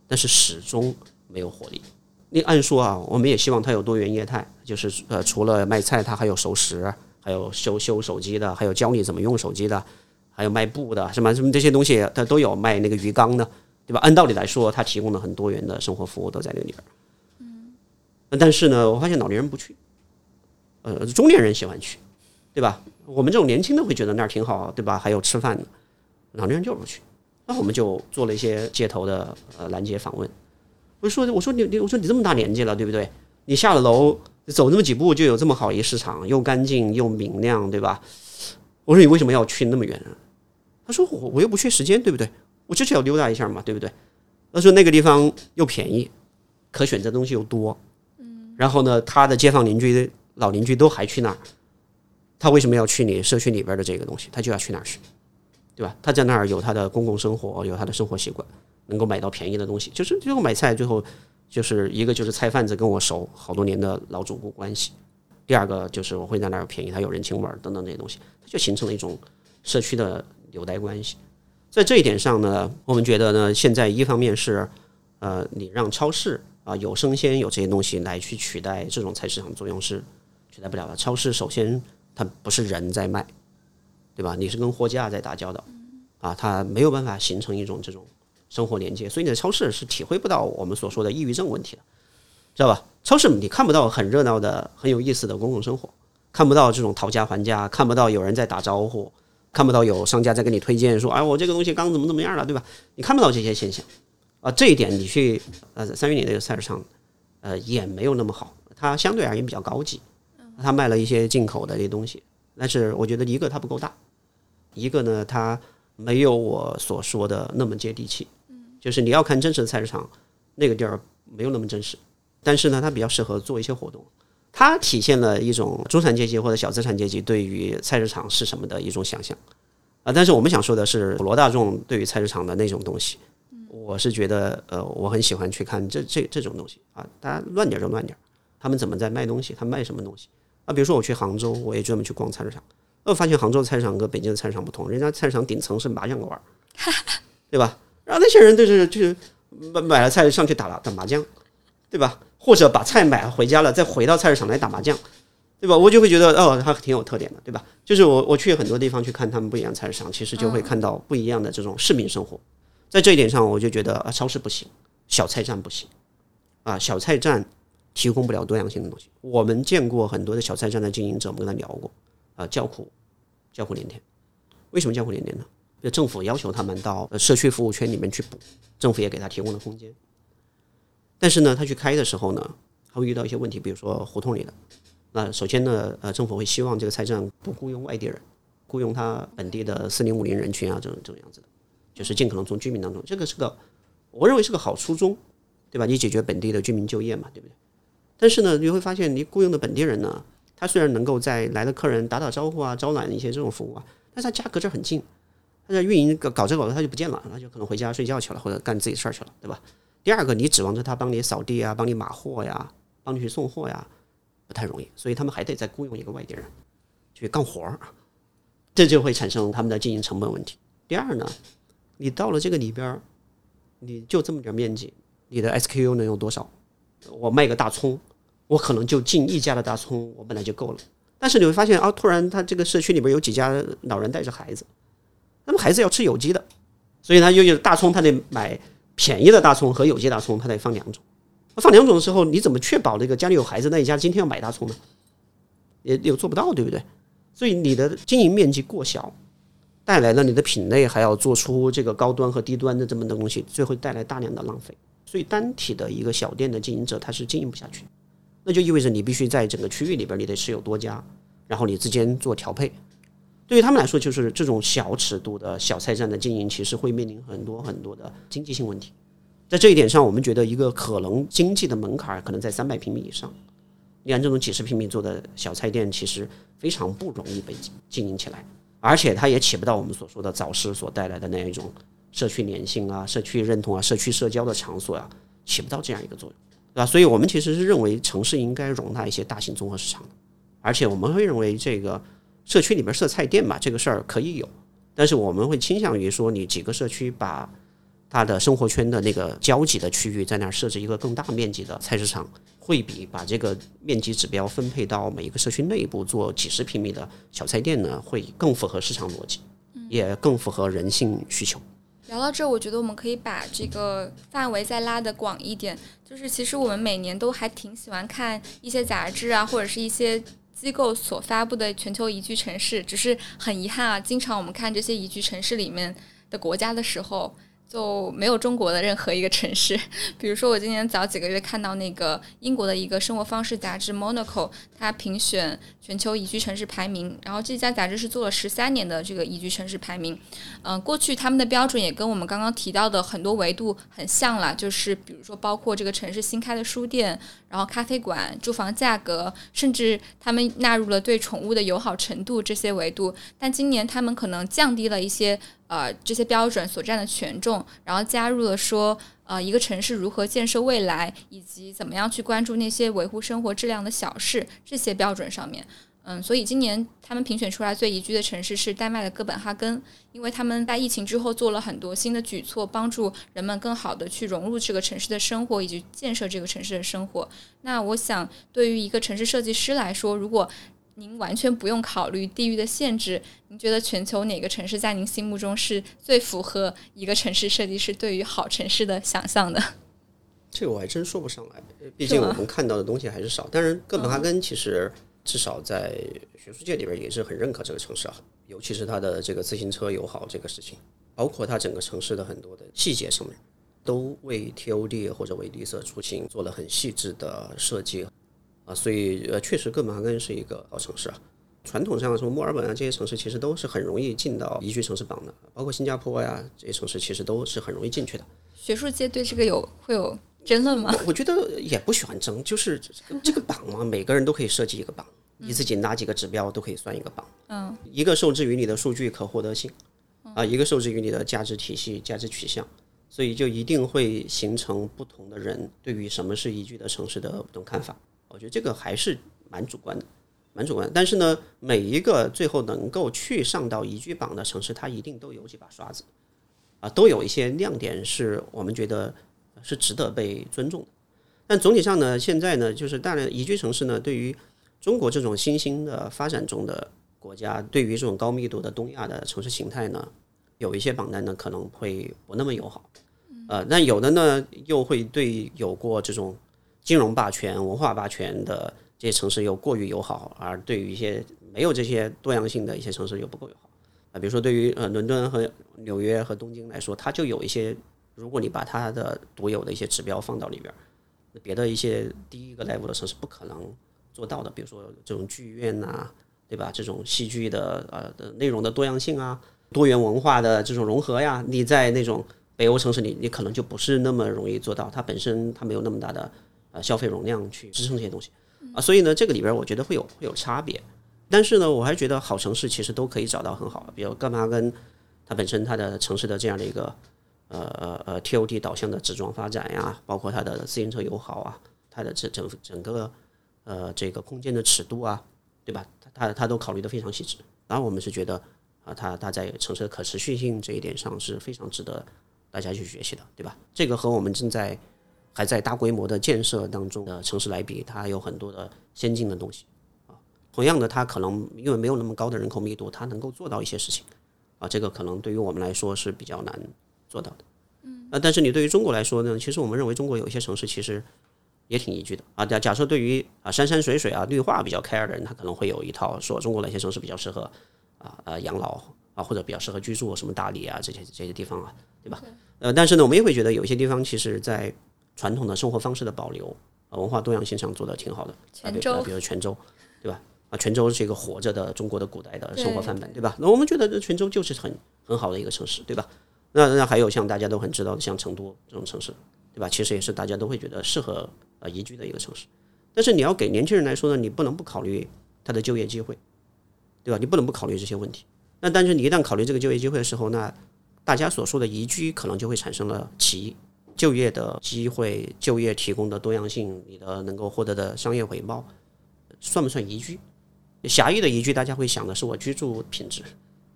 但是始终没有活力。那按说啊，我们也希望它有多元业态，就是呃除了卖菜，它还有熟食，还有修修手机的，还有教你怎么用手机的。还有卖布的，什么什么这些东西，它都有卖那个鱼缸的，对吧？按道理来说，它提供了很多元的生活服务都在那里边。嗯，但是呢，我发现老年人不去，呃，中年人喜欢去，对吧？我们这种年轻的会觉得那儿挺好，对吧？还有吃饭的，老年人就是不去。那我们就做了一些街头的呃拦截访问。我说，我说你你，我说你这么大年纪了，对不对？你下了楼走那么几步就有这么好一市场，又干净又明亮，对吧？我说你为什么要去那么远啊？他说我我又不缺时间，对不对？我就是要溜达一下嘛，对不对？他说那个地方又便宜，可选择东西又多，嗯。然后呢，他的街坊邻居、老邻居都还去那儿，他为什么要去你社区里边的这个东西？他就要去那儿去，对吧？他在那儿有他的公共生活，有他的生活习惯，能够买到便宜的东西。就是最后买菜，最后就是一个就是菜贩子跟我熟好多年的老主顾关系。第二个就是我会在那儿便宜，他有人情味儿等等这些东西，它就形成了一种社区的纽带关系。在这一点上呢，我们觉得呢，现在一方面是呃，你让超市啊有生鲜有这些东西来去取代这种菜市场作用是取代不了的。超市首先它不是人在卖，对吧？你是跟货架在打交道啊，它没有办法形成一种这种生活连接，所以你在超市是体会不到我们所说的抑郁症问题的。知道吧？超市你看不到很热闹的、很有意思的公共生活，看不到这种讨价还价，看不到有人在打招呼，看不到有商家在给你推荐说：“哎，我这个东西刚怎么怎么样了，对吧？”你看不到这些现象啊。这一点你去呃三元里那个菜市场，呃也没有那么好，它相对而言比较高级，它卖了一些进口的这些东西。但是我觉得一个它不够大，一个呢它没有我所说的那么接地气。就是你要看真实的菜市场，那个地儿没有那么真实。但是呢，它比较适合做一些活动，它体现了一种中产阶级或者小资产阶级对于菜市场是什么的一种想象啊。但是我们想说的是，普罗大众对于菜市场的那种东西，我是觉得呃，我很喜欢去看这这这种东西啊。大家乱点就乱点，他们怎么在卖东西？他卖什么东西啊？比如说我去杭州，我也专门去逛菜市场，我发现杭州的菜市场跟北京的菜市场不同，人家菜市场顶层是麻将馆，对吧？然后那些人就是就是买买了菜上去打了打麻将，对吧？或者把菜买回家了，再回到菜市场来打麻将，对吧？我就会觉得哦，它挺有特点的，对吧？就是我我去很多地方去看他们不一样菜市场，其实就会看到不一样的这种市民生活。在这一点上，我就觉得啊，超市不行，小菜站不行，啊，小菜站提供不了多样性的东西。我们见过很多的小菜站的经营者，我们跟他聊过，啊，叫苦，叫苦连天。为什么叫苦连天呢？就政府要求他们到社区服务圈里面去补，政府也给他提供了空间。但是呢，他去开的时候呢，他会遇到一些问题，比如说胡同里的。那首先呢，呃，政府会希望这个菜站不雇佣外地人，雇佣他本地的四零五零人群啊，这种这种样子的，就是尽可能从居民当中，这个是个我认为是个好初衷，对吧？你解决本地的居民就业嘛，对不对？但是呢，你会发现你雇佣的本地人呢，他虽然能够在来的客人打打招呼啊、招揽一些这种服务啊，但是他家隔着很近，他在运营搞搞着搞着他就不见了，他就可能回家睡觉去了，或者干自己事儿去了，对吧？第二个，你指望着他帮你扫地啊、帮你码货呀、帮你去送货呀，不太容易，所以他们还得再雇佣一个外地人去干活儿，这就会产生他们的经营成本问题。第二呢，你到了这个里边儿，你就这么点面积，你的 SKU 能有多少？我卖个大葱，我可能就进一家的大葱，我本来就够了。但是你会发现啊，突然他这个社区里边有几家老人带着孩子，那么孩子要吃有机的，所以他又有大葱，他得买。便宜的大葱和有机大葱，他得放两种。放两种的时候，你怎么确保那个家里有孩子那一家今天要买大葱呢？也也做不到，对不对？所以你的经营面积过小，带来了你的品类还要做出这个高端和低端的这么的东西，最后带来大量的浪费。所以单体的一个小店的经营者，他是经营不下去。那就意味着你必须在整个区域里边，你得持有多家，然后你之间做调配。对于他们来说，就是这种小尺度的小菜站的经营，其实会面临很多很多的经济性问题。在这一点上，我们觉得一个可能经济的门槛可能在三百平米以上。你看，这种几十平米做的小菜店，其实非常不容易被经营起来，而且它也起不到我们所说的早市所带来的那一种社区粘性啊、社区认同啊、社区社交的场所啊，起不到这样一个作用，对吧？所以我们其实是认为城市应该容纳一些大型综合市场的，而且我们会认为这个。社区里边设菜店嘛，这个事儿可以有，但是我们会倾向于说，你几个社区把他的生活圈的那个交集的区域在那儿设置一个更大面积的菜市场，会比把这个面积指标分配到每一个社区内部做几十平米的小菜店呢，会更符合市场逻辑，也更符合人性需求。聊到这，我觉得我们可以把这个范围再拉得广一点，就是其实我们每年都还挺喜欢看一些杂志啊，或者是一些。机构所发布的全球宜居城市，只是很遗憾啊，经常我们看这些宜居城市里面的国家的时候。就没有中国的任何一个城市，比如说我今年早几个月看到那个英国的一个生活方式杂志《Monaco》，它评选全球宜居城市排名，然后这家杂志是做了十三年的这个宜居城市排名。嗯，过去他们的标准也跟我们刚刚提到的很多维度很像了，就是比如说包括这个城市新开的书店，然后咖啡馆、住房价格，甚至他们纳入了对宠物的友好程度这些维度。但今年他们可能降低了一些。呃，这些标准所占的权重，然后加入了说，呃，一个城市如何建设未来，以及怎么样去关注那些维护生活质量的小事这些标准上面。嗯，所以今年他们评选出来最宜居的城市是丹麦的哥本哈根，因为他们在疫情之后做了很多新的举措，帮助人们更好的去融入这个城市的生活，以及建设这个城市的生活。那我想，对于一个城市设计师来说，如果您完全不用考虑地域的限制。您觉得全球哪个城市在您心目中是最符合一个城市设计师对于好城市的想象的？这个我还真说不上来，毕竟我们看到的东西还是少。但是哥本哈根其实至少在学术界里边也是很认可这个城市啊，尤其是它的这个自行车友好这个事情，包括它整个城市的很多的细节上面，都为 TOD 或者为绿色出行做了很细致的设计。啊，所以呃，确实哥本哈根是一个好城市啊。传统上，什么墨尔本啊这些城市，其实都是很容易进到宜居城市榜的，包括新加坡呀这些城市，其实都是很容易进去的。学术界对这个有会有争论吗？我觉得也不喜欢争，就是这个榜嘛，每个人都可以设计一个榜，你自己拿几个指标都可以算一个榜。嗯，一个受制于你的数据可获得性，啊，一个受制于你的价值体系、价值取向，所以就一定会形成不同的人对于什么是宜居的城市的不同看法。我觉得这个还是蛮主观的，蛮主观。但是呢，每一个最后能够去上到宜居榜的城市，它一定都有几把刷子，啊，都有一些亮点是我们觉得是值得被尊重的。但总体上呢，现在呢，就是大量宜居城市呢，对于中国这种新兴的发展中的国家，对于这种高密度的东亚的城市形态呢，有一些榜单呢可能会不那么友好，呃，那有的呢又会对有过这种。金融霸权、文化霸权的这些城市又过于友好，而对于一些没有这些多样性的一些城市又不够友好啊。比如说，对于呃伦敦和纽约和东京来说，它就有一些，如果你把它的独有的一些指标放到里边，别的一些第一个 level 的城市不可能做到的，比如说这种剧院呐、对吧？这种戏剧的呃的内容的多样性啊，多元文化的这种融合呀，你在那种北欧城市里，你可能就不是那么容易做到，它本身它没有那么大的呃消费容量去支撑这些东西啊，所以呢，这个里边我觉得会有会有差别。但是呢，我还是觉得好城市其实都可以找到很好的，比如干嘛跟它本身它的城市的这样的一个呃呃呃 TOD 导向的纸装发展呀，包括它的自行车友好啊，它的这整整个呃这个空间的尺度啊，对吧？它它它都考虑的非常细致。然后我们是觉得啊，它它在城市的可持续性这一点上是非常值得大家去学习的，对吧？这个和我们正在还在大规模的建设当中的城市来比，它有很多的先进的东西啊。同样的，它可能因为没有那么高的人口密度，它能够做到一些事情啊，这个可能对于我们来说是比较难做到的。嗯，啊，但是你对于中国来说呢，其实我们认为中国有一些城市其实也挺宜居的啊。假假设对于啊山山水水啊绿化比较 care 的人，他可能会有一套说中国哪些城市比较适合啊呃养老啊，或者比较适合居住，什么大理啊这些这些地方啊，对吧？呃，但是呢，我们也会觉得有一些地方其实在传统的生活方式的保留、啊文化多样性上做的挺好的。泉州如比如泉州，对吧？啊，泉州是一个活着的中国的古代的生活范本，对吧？那我们觉得这泉州就是很很好的一个城市，对吧？那那还有像大家都很知道的，像成都这种城市，对吧？其实也是大家都会觉得适合呃宜居的一个城市。但是你要给年轻人来说呢，你不能不考虑他的就业机会，对吧？你不能不考虑这些问题。那但是你一旦考虑这个就业机会的时候，那大家所说的宜居可能就会产生了歧义。就业的机会、就业提供的多样性、你的能够获得的商业回报，算不算宜居？狭义的宜居，大家会想的是我居住品质，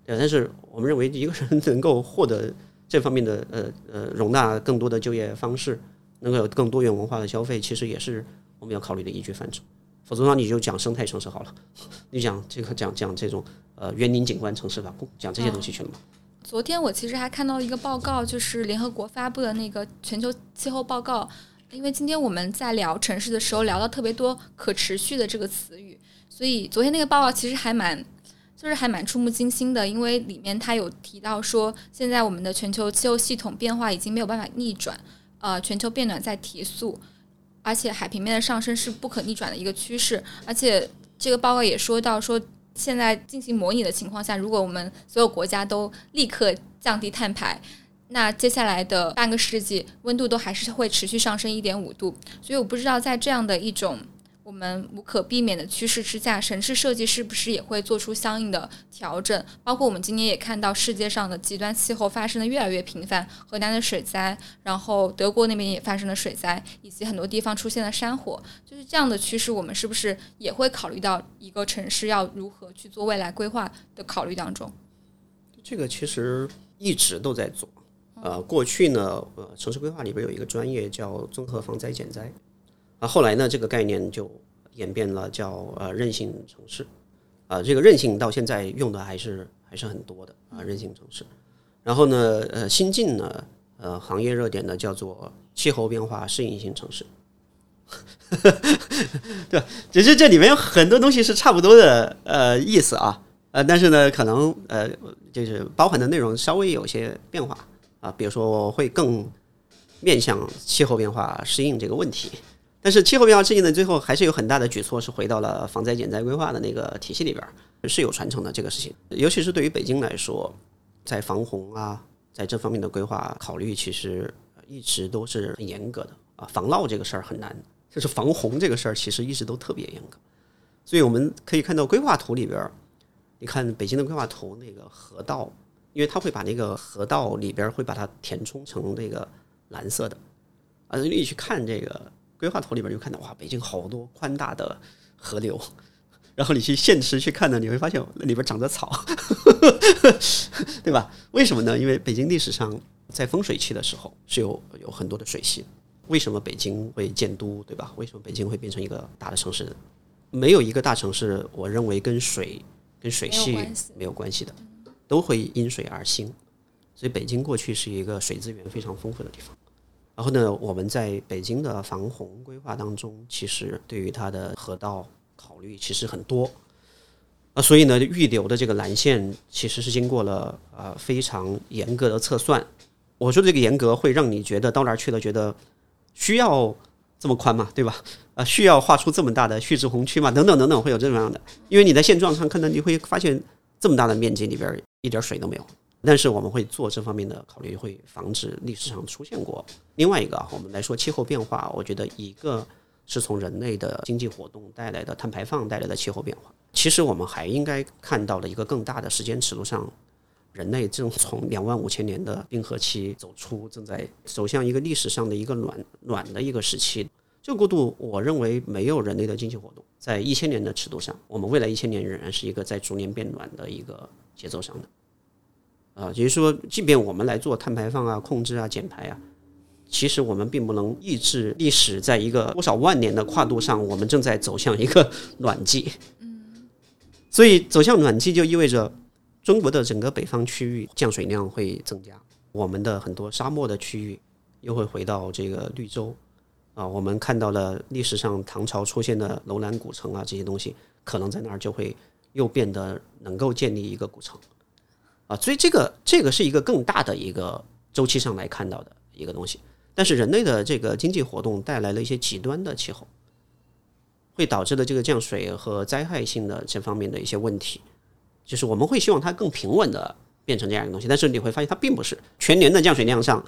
对。但是我们认为，一个人能够获得这方面的呃呃容纳更多的就业方式，能够有更多元文化的消费，其实也是我们要考虑的宜居范畴。否则的话，你就讲生态城市好了，你讲这个讲讲这种呃园林景观城市吧，讲这些东西去了嘛。昨天我其实还看到一个报告，就是联合国发布的那个全球气候报告。因为今天我们在聊城市的时候，聊到特别多可持续的这个词语，所以昨天那个报告其实还蛮，就是还蛮触目惊心的。因为里面它有提到说，现在我们的全球气候系统变化已经没有办法逆转，呃，全球变暖在提速，而且海平面的上升是不可逆转的一个趋势。而且这个报告也说到说。现在进行模拟的情况下，如果我们所有国家都立刻降低碳排，那接下来的半个世纪温度都还是会持续上升一点五度。所以我不知道在这样的一种我们无可避免的趋势之下，城市设计是不是也会做出相应的调整？包括我们今年也看到世界上的极端气候发生的越来越频繁，河南的水灾，然后德国那边也发生了水灾，以及很多地方出现了山火。就是这样的趋势，我们是不是也会考虑到一个城市要如何去做未来规划的考虑当中？这个其实一直都在做。呃，过去呢，呃，城市规划里边有一个专业叫综合防灾减灾，啊，后来呢，这个概念就演变了，叫呃韧性城市，啊，这个韧性到现在用的还是还是很多的啊，韧性城市。然后呢，呃，新进呢，呃，行业热点呢叫做气候变化适应性城市，对吧？只是这里面有很多东西是差不多的呃意思啊，呃，但是呢，可能呃就是包含的内容稍微有些变化。啊，比如说会更面向气候变化适应这个问题，但是气候变化适应的最后还是有很大的举措是回到了防灾减灾规划的那个体系里边，是有传承的这个事情。尤其是对于北京来说，在防洪啊，在这方面的规划考虑，其实一直都是很严格的啊。防涝这个事儿很难，就是防洪这个事儿其实一直都特别严格。所以我们可以看到规划图里边儿，你看北京的规划图那个河道。因为它会把那个河道里边会把它填充成那个蓝色的，啊，你去看这个规划图里边就看到哇，北京好多宽大的河流，然后你去现实去看呢，你会发现那里边长着草，对吧？为什么呢？因为北京历史上在风水期的时候是有有很多的水系，为什么北京会建都，对吧？为什么北京会变成一个大的城市？没有一个大城市，我认为跟水跟水系没有关系的。都会因水而兴，所以北京过去是一个水资源非常丰富的地方。然后呢，我们在北京的防洪规划当中，其实对于它的河道考虑其实很多啊，所以呢，预留的这个蓝线其实是经过了呃非常严格的测算。我说这个严格会让你觉得到那儿去了，觉得需要。这么宽嘛，对吧？啊，需要画出这么大的蓄滞洪区嘛？等等等等，会有这种样的。因为你在现状上看到，你会发现这么大的面积里边一点水都没有。但是我们会做这方面的考虑，会防止历史上出现过。另外一个啊，我们来说气候变化，我觉得一个是从人类的经济活动带来的碳排放带来的气候变化。其实我们还应该看到了一个更大的时间尺度上，人类正从两万五千年的冰河期走出，正在走向一个历史上的一个暖暖的一个时期。这个过渡，我认为没有人类的经济活动，在一千年的尺度上，我们未来一千年仍然是一个在逐年变暖的一个节奏上的。啊，也就是说，即便我们来做碳排放啊、控制啊、减排啊，其实我们并不能抑制历史在一个多少万年的跨度上，我们正在走向一个 暖季。嗯，所以走向暖季就意味着中国的整个北方区域降水量会增加，我们的很多沙漠的区域又会回到这个绿洲。啊，我们看到了历史上唐朝出现的楼兰古城啊，这些东西可能在那儿就会又变得能够建立一个古城，啊，所以这个这个是一个更大的一个周期上来看到的一个东西。但是人类的这个经济活动带来了一些极端的气候，会导致的这个降水和灾害性的这方面的一些问题，就是我们会希望它更平稳的变成这样一个东西，但是你会发现它并不是全年的降水量上。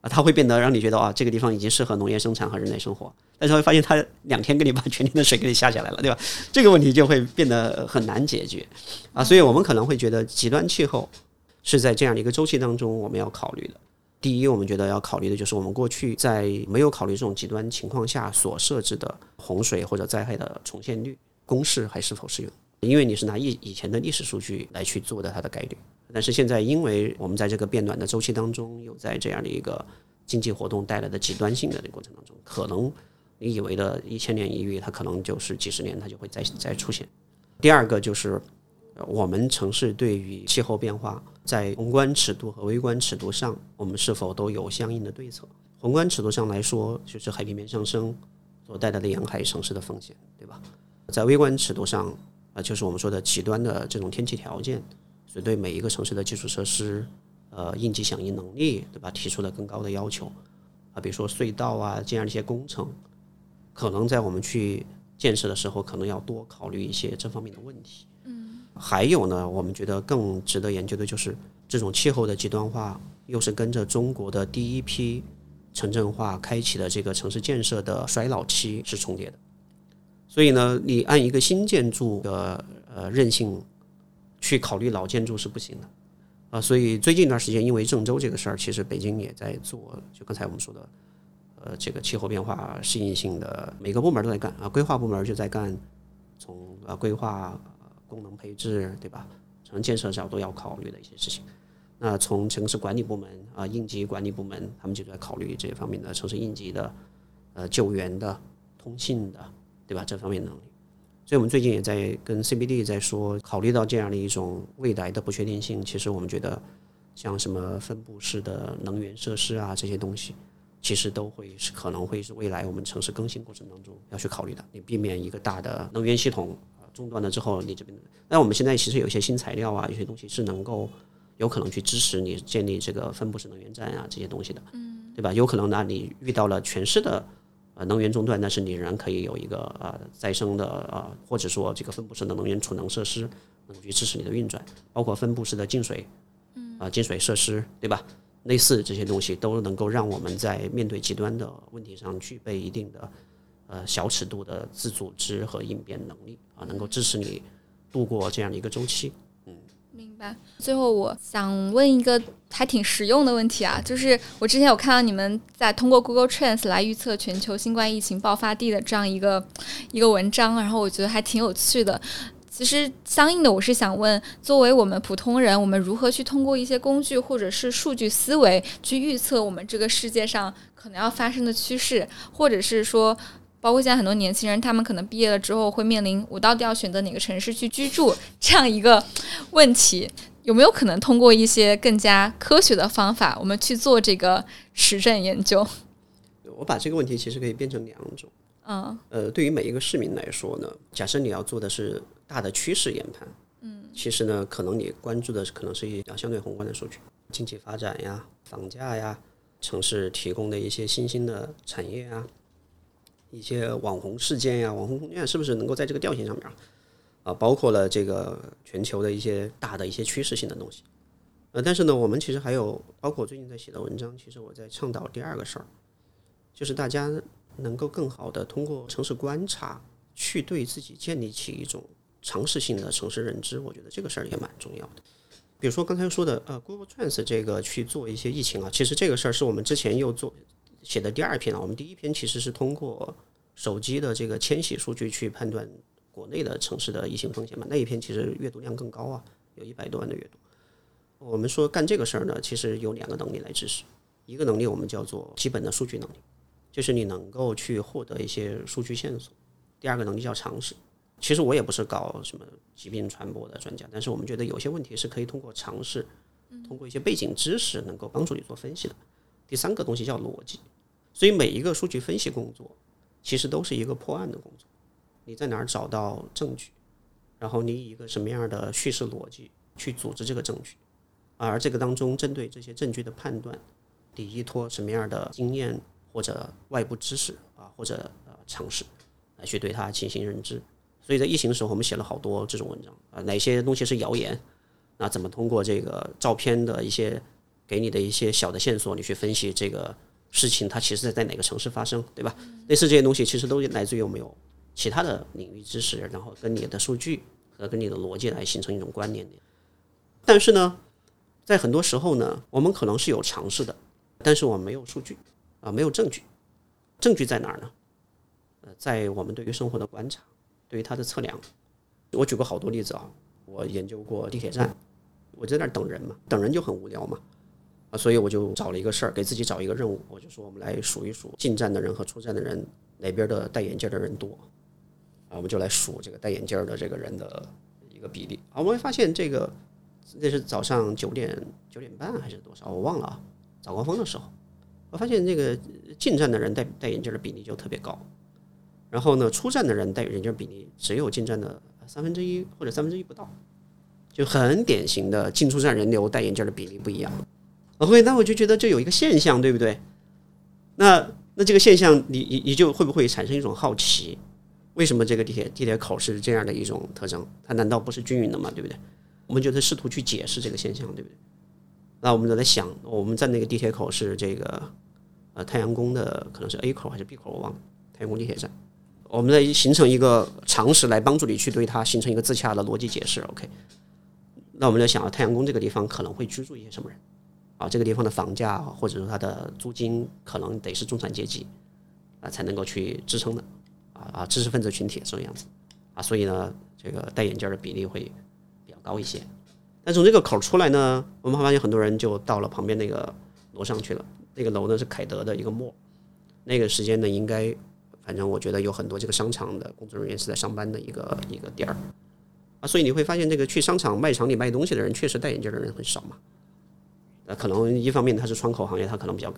啊，它会变得让你觉得啊，这个地方已经适合农业生产和人类生活，但是会发现它两天给你把全天的水给你下下来了，对吧？这个问题就会变得很难解决啊，所以我们可能会觉得极端气候是在这样的一个周期当中我们要考虑的。第一，我们觉得要考虑的就是我们过去在没有考虑这种极端情况下所设置的洪水或者灾害的重现率公式还是否适用？因为你是拿以以前的历史数据来去做的它的概率。但是现在，因为我们在这个变暖的周期当中，又在这样的一个经济活动带来的极端性的这过程当中，可能你以为的一千年一遇，它可能就是几十年，它就会再再出现。第二个就是，我们城市对于气候变化，在宏观尺度和微观尺度上，我们是否都有相应的对策？宏观尺度上来说，就是海平面上升所带来的沿海城市的风险，对吧？在微观尺度上，啊，就是我们说的极端的这种天气条件。所以对每一个城市的基础设施，呃，应急响应能力，对吧？提出了更高的要求啊，比如说隧道啊这样一些工程，可能在我们去建设的时候，可能要多考虑一些这方面的问题。嗯。还有呢，我们觉得更值得研究的就是这种气候的极端化，又是跟着中国的第一批城镇化开启的这个城市建设的衰老期是重叠的。所以呢，你按一个新建筑的呃韧性。去考虑老建筑是不行的，啊，所以最近一段时间，因为郑州这个事儿，其实北京也在做，就刚才我们说的，呃，这个气候变化适应性的每个部门都在干啊，规划部门就在干，从呃规划功能配置，对吧？从建设角度要考虑的一些事情，那从城市管理部门啊，应急管理部门，他们就在考虑这方面的城市应急的，呃，救援的、通信的，对吧？这方面能力。所以我们最近也在跟 CBD 在说，考虑到这样的一种未来的不确定性，其实我们觉得，像什么分布式的能源设施啊这些东西，其实都会是可能会是未来我们城市更新过程当中要去考虑的。你避免一个大的能源系统啊中断了之后，你这边，那我们现在其实有一些新材料啊，有些东西是能够有可能去支持你建立这个分布式能源站啊这些东西的，嗯，对吧？有可能呢，你遇到了全市的。能源中断，但是你仍然可以有一个呃再生的呃，或者说这个分布式的能源储能设施，能去支持你的运转，包括分布式的净水，啊净水设施，对吧？类似这些东西都能够让我们在面对极端的问题上具备一定的呃小尺度的自组织和应变能力啊，能够支持你度过这样的一个周期。嗯明白。最后，我想问一个还挺实用的问题啊，就是我之前有看到你们在通过 Google Trends 来预测全球新冠疫情爆发地的这样一个一个文章，然后我觉得还挺有趣的。其实，相应的，我是想问，作为我们普通人，我们如何去通过一些工具或者是数据思维去预测我们这个世界上可能要发生的趋势，或者是说？包括现在很多年轻人，他们可能毕业了之后会面临我到底要选择哪个城市去居住这样一个问题，有没有可能通过一些更加科学的方法，我们去做这个实证研究？我把这个问题其实可以变成两种，嗯，呃，对于每一个市民来说呢，假设你要做的是大的趋势研判，嗯，其实呢，可能你关注的可能是一些相对宏观的数据，经济发展呀、房价呀、城市提供的一些新兴的产业啊。一些网红事件呀、网红空间是不是能够在这个调性上面包括了这个全球的一些大的一些趋势性的东西。呃，但是呢，我们其实还有包括最近在写的文章，其实我在倡导第二个事儿，就是大家能够更好的通过城市观察，去对自己建立起一种尝试性的城市认知。我觉得这个事儿也蛮重要的。比如说刚才说的，呃，Google Trends 这个去做一些疫情啊，其实这个事儿是我们之前又做写的第二篇了。我们第一篇其实是通过手机的这个迁徙数据去判断国内的城市的疫情风险嘛，那一篇其实阅读量更高啊，有一百多万的阅读。我们说干这个事儿呢，其实有两个能力来支持，一个能力我们叫做基本的数据能力，就是你能够去获得一些数据线索；第二个能力叫常识。其实我也不是搞什么疾病传播的专家，但是我们觉得有些问题是可以通过尝试，通过一些背景知识能够帮助你做分析的。第三个东西叫逻辑，所以每一个数据分析工作其实都是一个破案的工作。你在哪儿找到证据，然后你以一个什么样的叙事逻辑去组织这个证据，而这个当中针对这些证据的判断，你依托什么样的经验或者外部知识啊，或者呃常识来去对它进行认知。所以在疫情的时候，我们写了好多这种文章啊，哪些东西是谣言？那怎么通过这个照片的一些给你的一些小的线索，你去分析这个事情它其实是在哪个城市发生，对吧？类似这些东西其实都来自于我们有其他的领域知识，然后跟你的数据和跟你的逻辑来形成一种关联。但是呢，在很多时候呢，我们可能是有尝试的，但是我们没有数据啊，没有证据。证据在哪儿呢？呃，在我们对于生活的观察。对于它的测量，我举过好多例子啊。我研究过地铁站，我在那儿等人嘛，等人就很无聊嘛，啊，所以我就找了一个事儿，给自己找一个任务，我就说我们来数一数进站的人和出站的人哪边的戴眼镜的人多，啊，我们就来数这个戴眼镜的这个人的一个比例啊。我们会发现这个那是早上九点九点半还是多少，我忘了啊，早高峰的时候，我发现这个进站的人戴戴眼镜的比例就特别高。然后呢，出站的人戴眼镜比例只有进站的三分之一或者三分之一不到，就很典型的进出站人流戴眼镜的比例不一样。OK，那我就觉得这有一个现象，对不对？那那这个现象，你你你就会不会产生一种好奇？为什么这个地铁地铁口是这样的一种特征？它难道不是均匀的吗？对不对？我们就在试图去解释这个现象，对不对？那我们就在想，我们在那个地铁口是这个呃太阳宫的，可能是 A 口还是 B 口，我忘了。太阳宫地铁站。我们在形成一个常识来帮助你去对它形成一个自洽的逻辑解释。OK，那我们在想，太阳宫这个地方可能会居住一些什么人？啊，这个地方的房价或者说它的租金可能得是中产阶级啊才能够去支撑的啊，知识分子群体这种样子啊，所以呢，这个戴眼镜的比例会比较高一些。但从这个口出来呢，我们会发现很多人就到了旁边那个楼上去了。那个楼呢是凯德的一个 mall，那个时间呢应该。反正我觉得有很多这个商场的工作人员是在上班的一个一个点儿啊，所以你会发现这个去商场卖场里卖东西的人确实戴眼镜的人很少嘛。呃，可能一方面他是窗口行业，他可能比较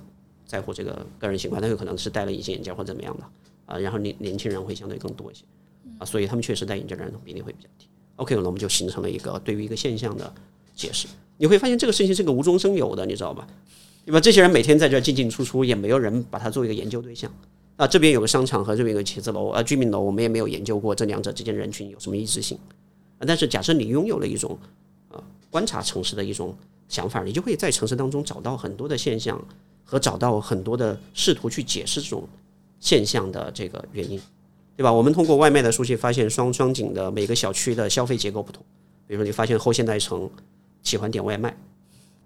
在乎这个个人情况，他有可能是戴了隐形眼镜或者怎么样的啊。然后年年轻人会相对更多一些啊，所以他们确实戴眼镜的人比例会比较低。OK，那我们就形成了一个对于一个现象的解释。你会发现这个事情是个无中生有的，你知道吧？对吧？这些人每天在这进进出出，也没有人把它作为一个研究对象。啊，这边有个商场和这边有个写字楼啊，居民楼，我们也没有研究过这两者之间人群有什么一致性。啊，但是假设你拥有了一种呃观察城市的一种想法，你就会在城市当中找到很多的现象和找到很多的试图去解释这种现象的这个原因，对吧？我们通过外卖的数据发现，双双井的每个小区的消费结构不同。比如说，你发现后现代城喜欢点外卖，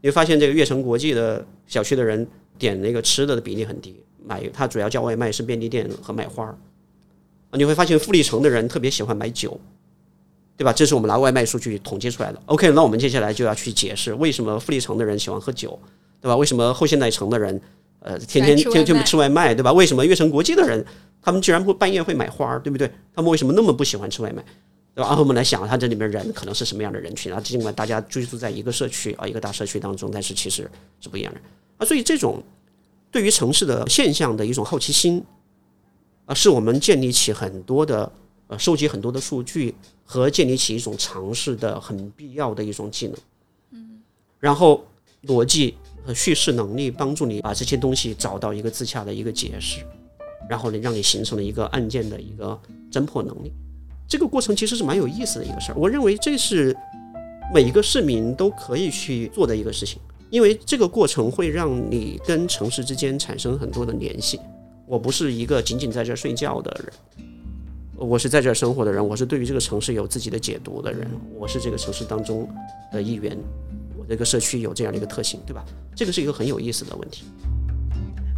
你会发现这个悦城国际的小区的人点那个吃的的比例很低。买他主要叫外卖是便利店和买花儿，你会发现富力城的人特别喜欢买酒，对吧？这是我们拿外卖数据统计出来的。OK，那我们接下来就要去解释为什么富力城的人喜欢喝酒，对吧？为什么后现代城的人呃天天天天吃外卖，对吧？为什么悦城国际的人他们居然会半夜会买花儿，对不对？他们为什么那么不喜欢吃外卖，对吧？然后我们来想，他这里面人可能是什么样的人群啊？尽管大家居住在一个社区啊，一个大社区当中，但是其实是不一样的啊。所以这种。对于城市的现象的一种好奇心，啊，是我们建立起很多的呃，收集很多的数据和建立起一种尝试的很必要的一种技能。嗯，然后逻辑叙事能力帮助你把这些东西找到一个自洽的一个解释。然后呢，让你形成了一个案件的一个侦破能力。这个过程其实是蛮有意思的一个事儿。我认为这是每一个市民都可以去做的一个事情，因为这个过程会让你跟城市之间产生很多的联系。我不是一个仅仅在这儿睡觉的人，我是在这儿生活的人，我是对于这个城市有自己的解读的人，我是这个城市当中的一员，这个社区有这样的一个特性，对吧？这个是一个很有意思的问题。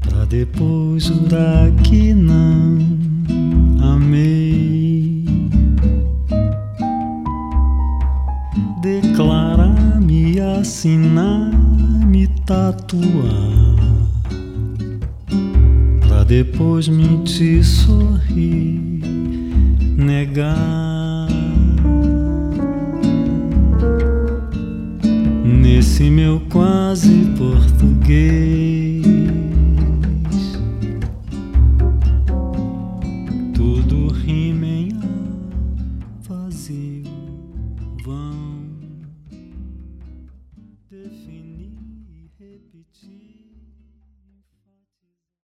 Pra depois jurar que não amei. Declarar, me assinar, me tatuar. Pra depois mentir, sorrir, negar. nesse meu quase português.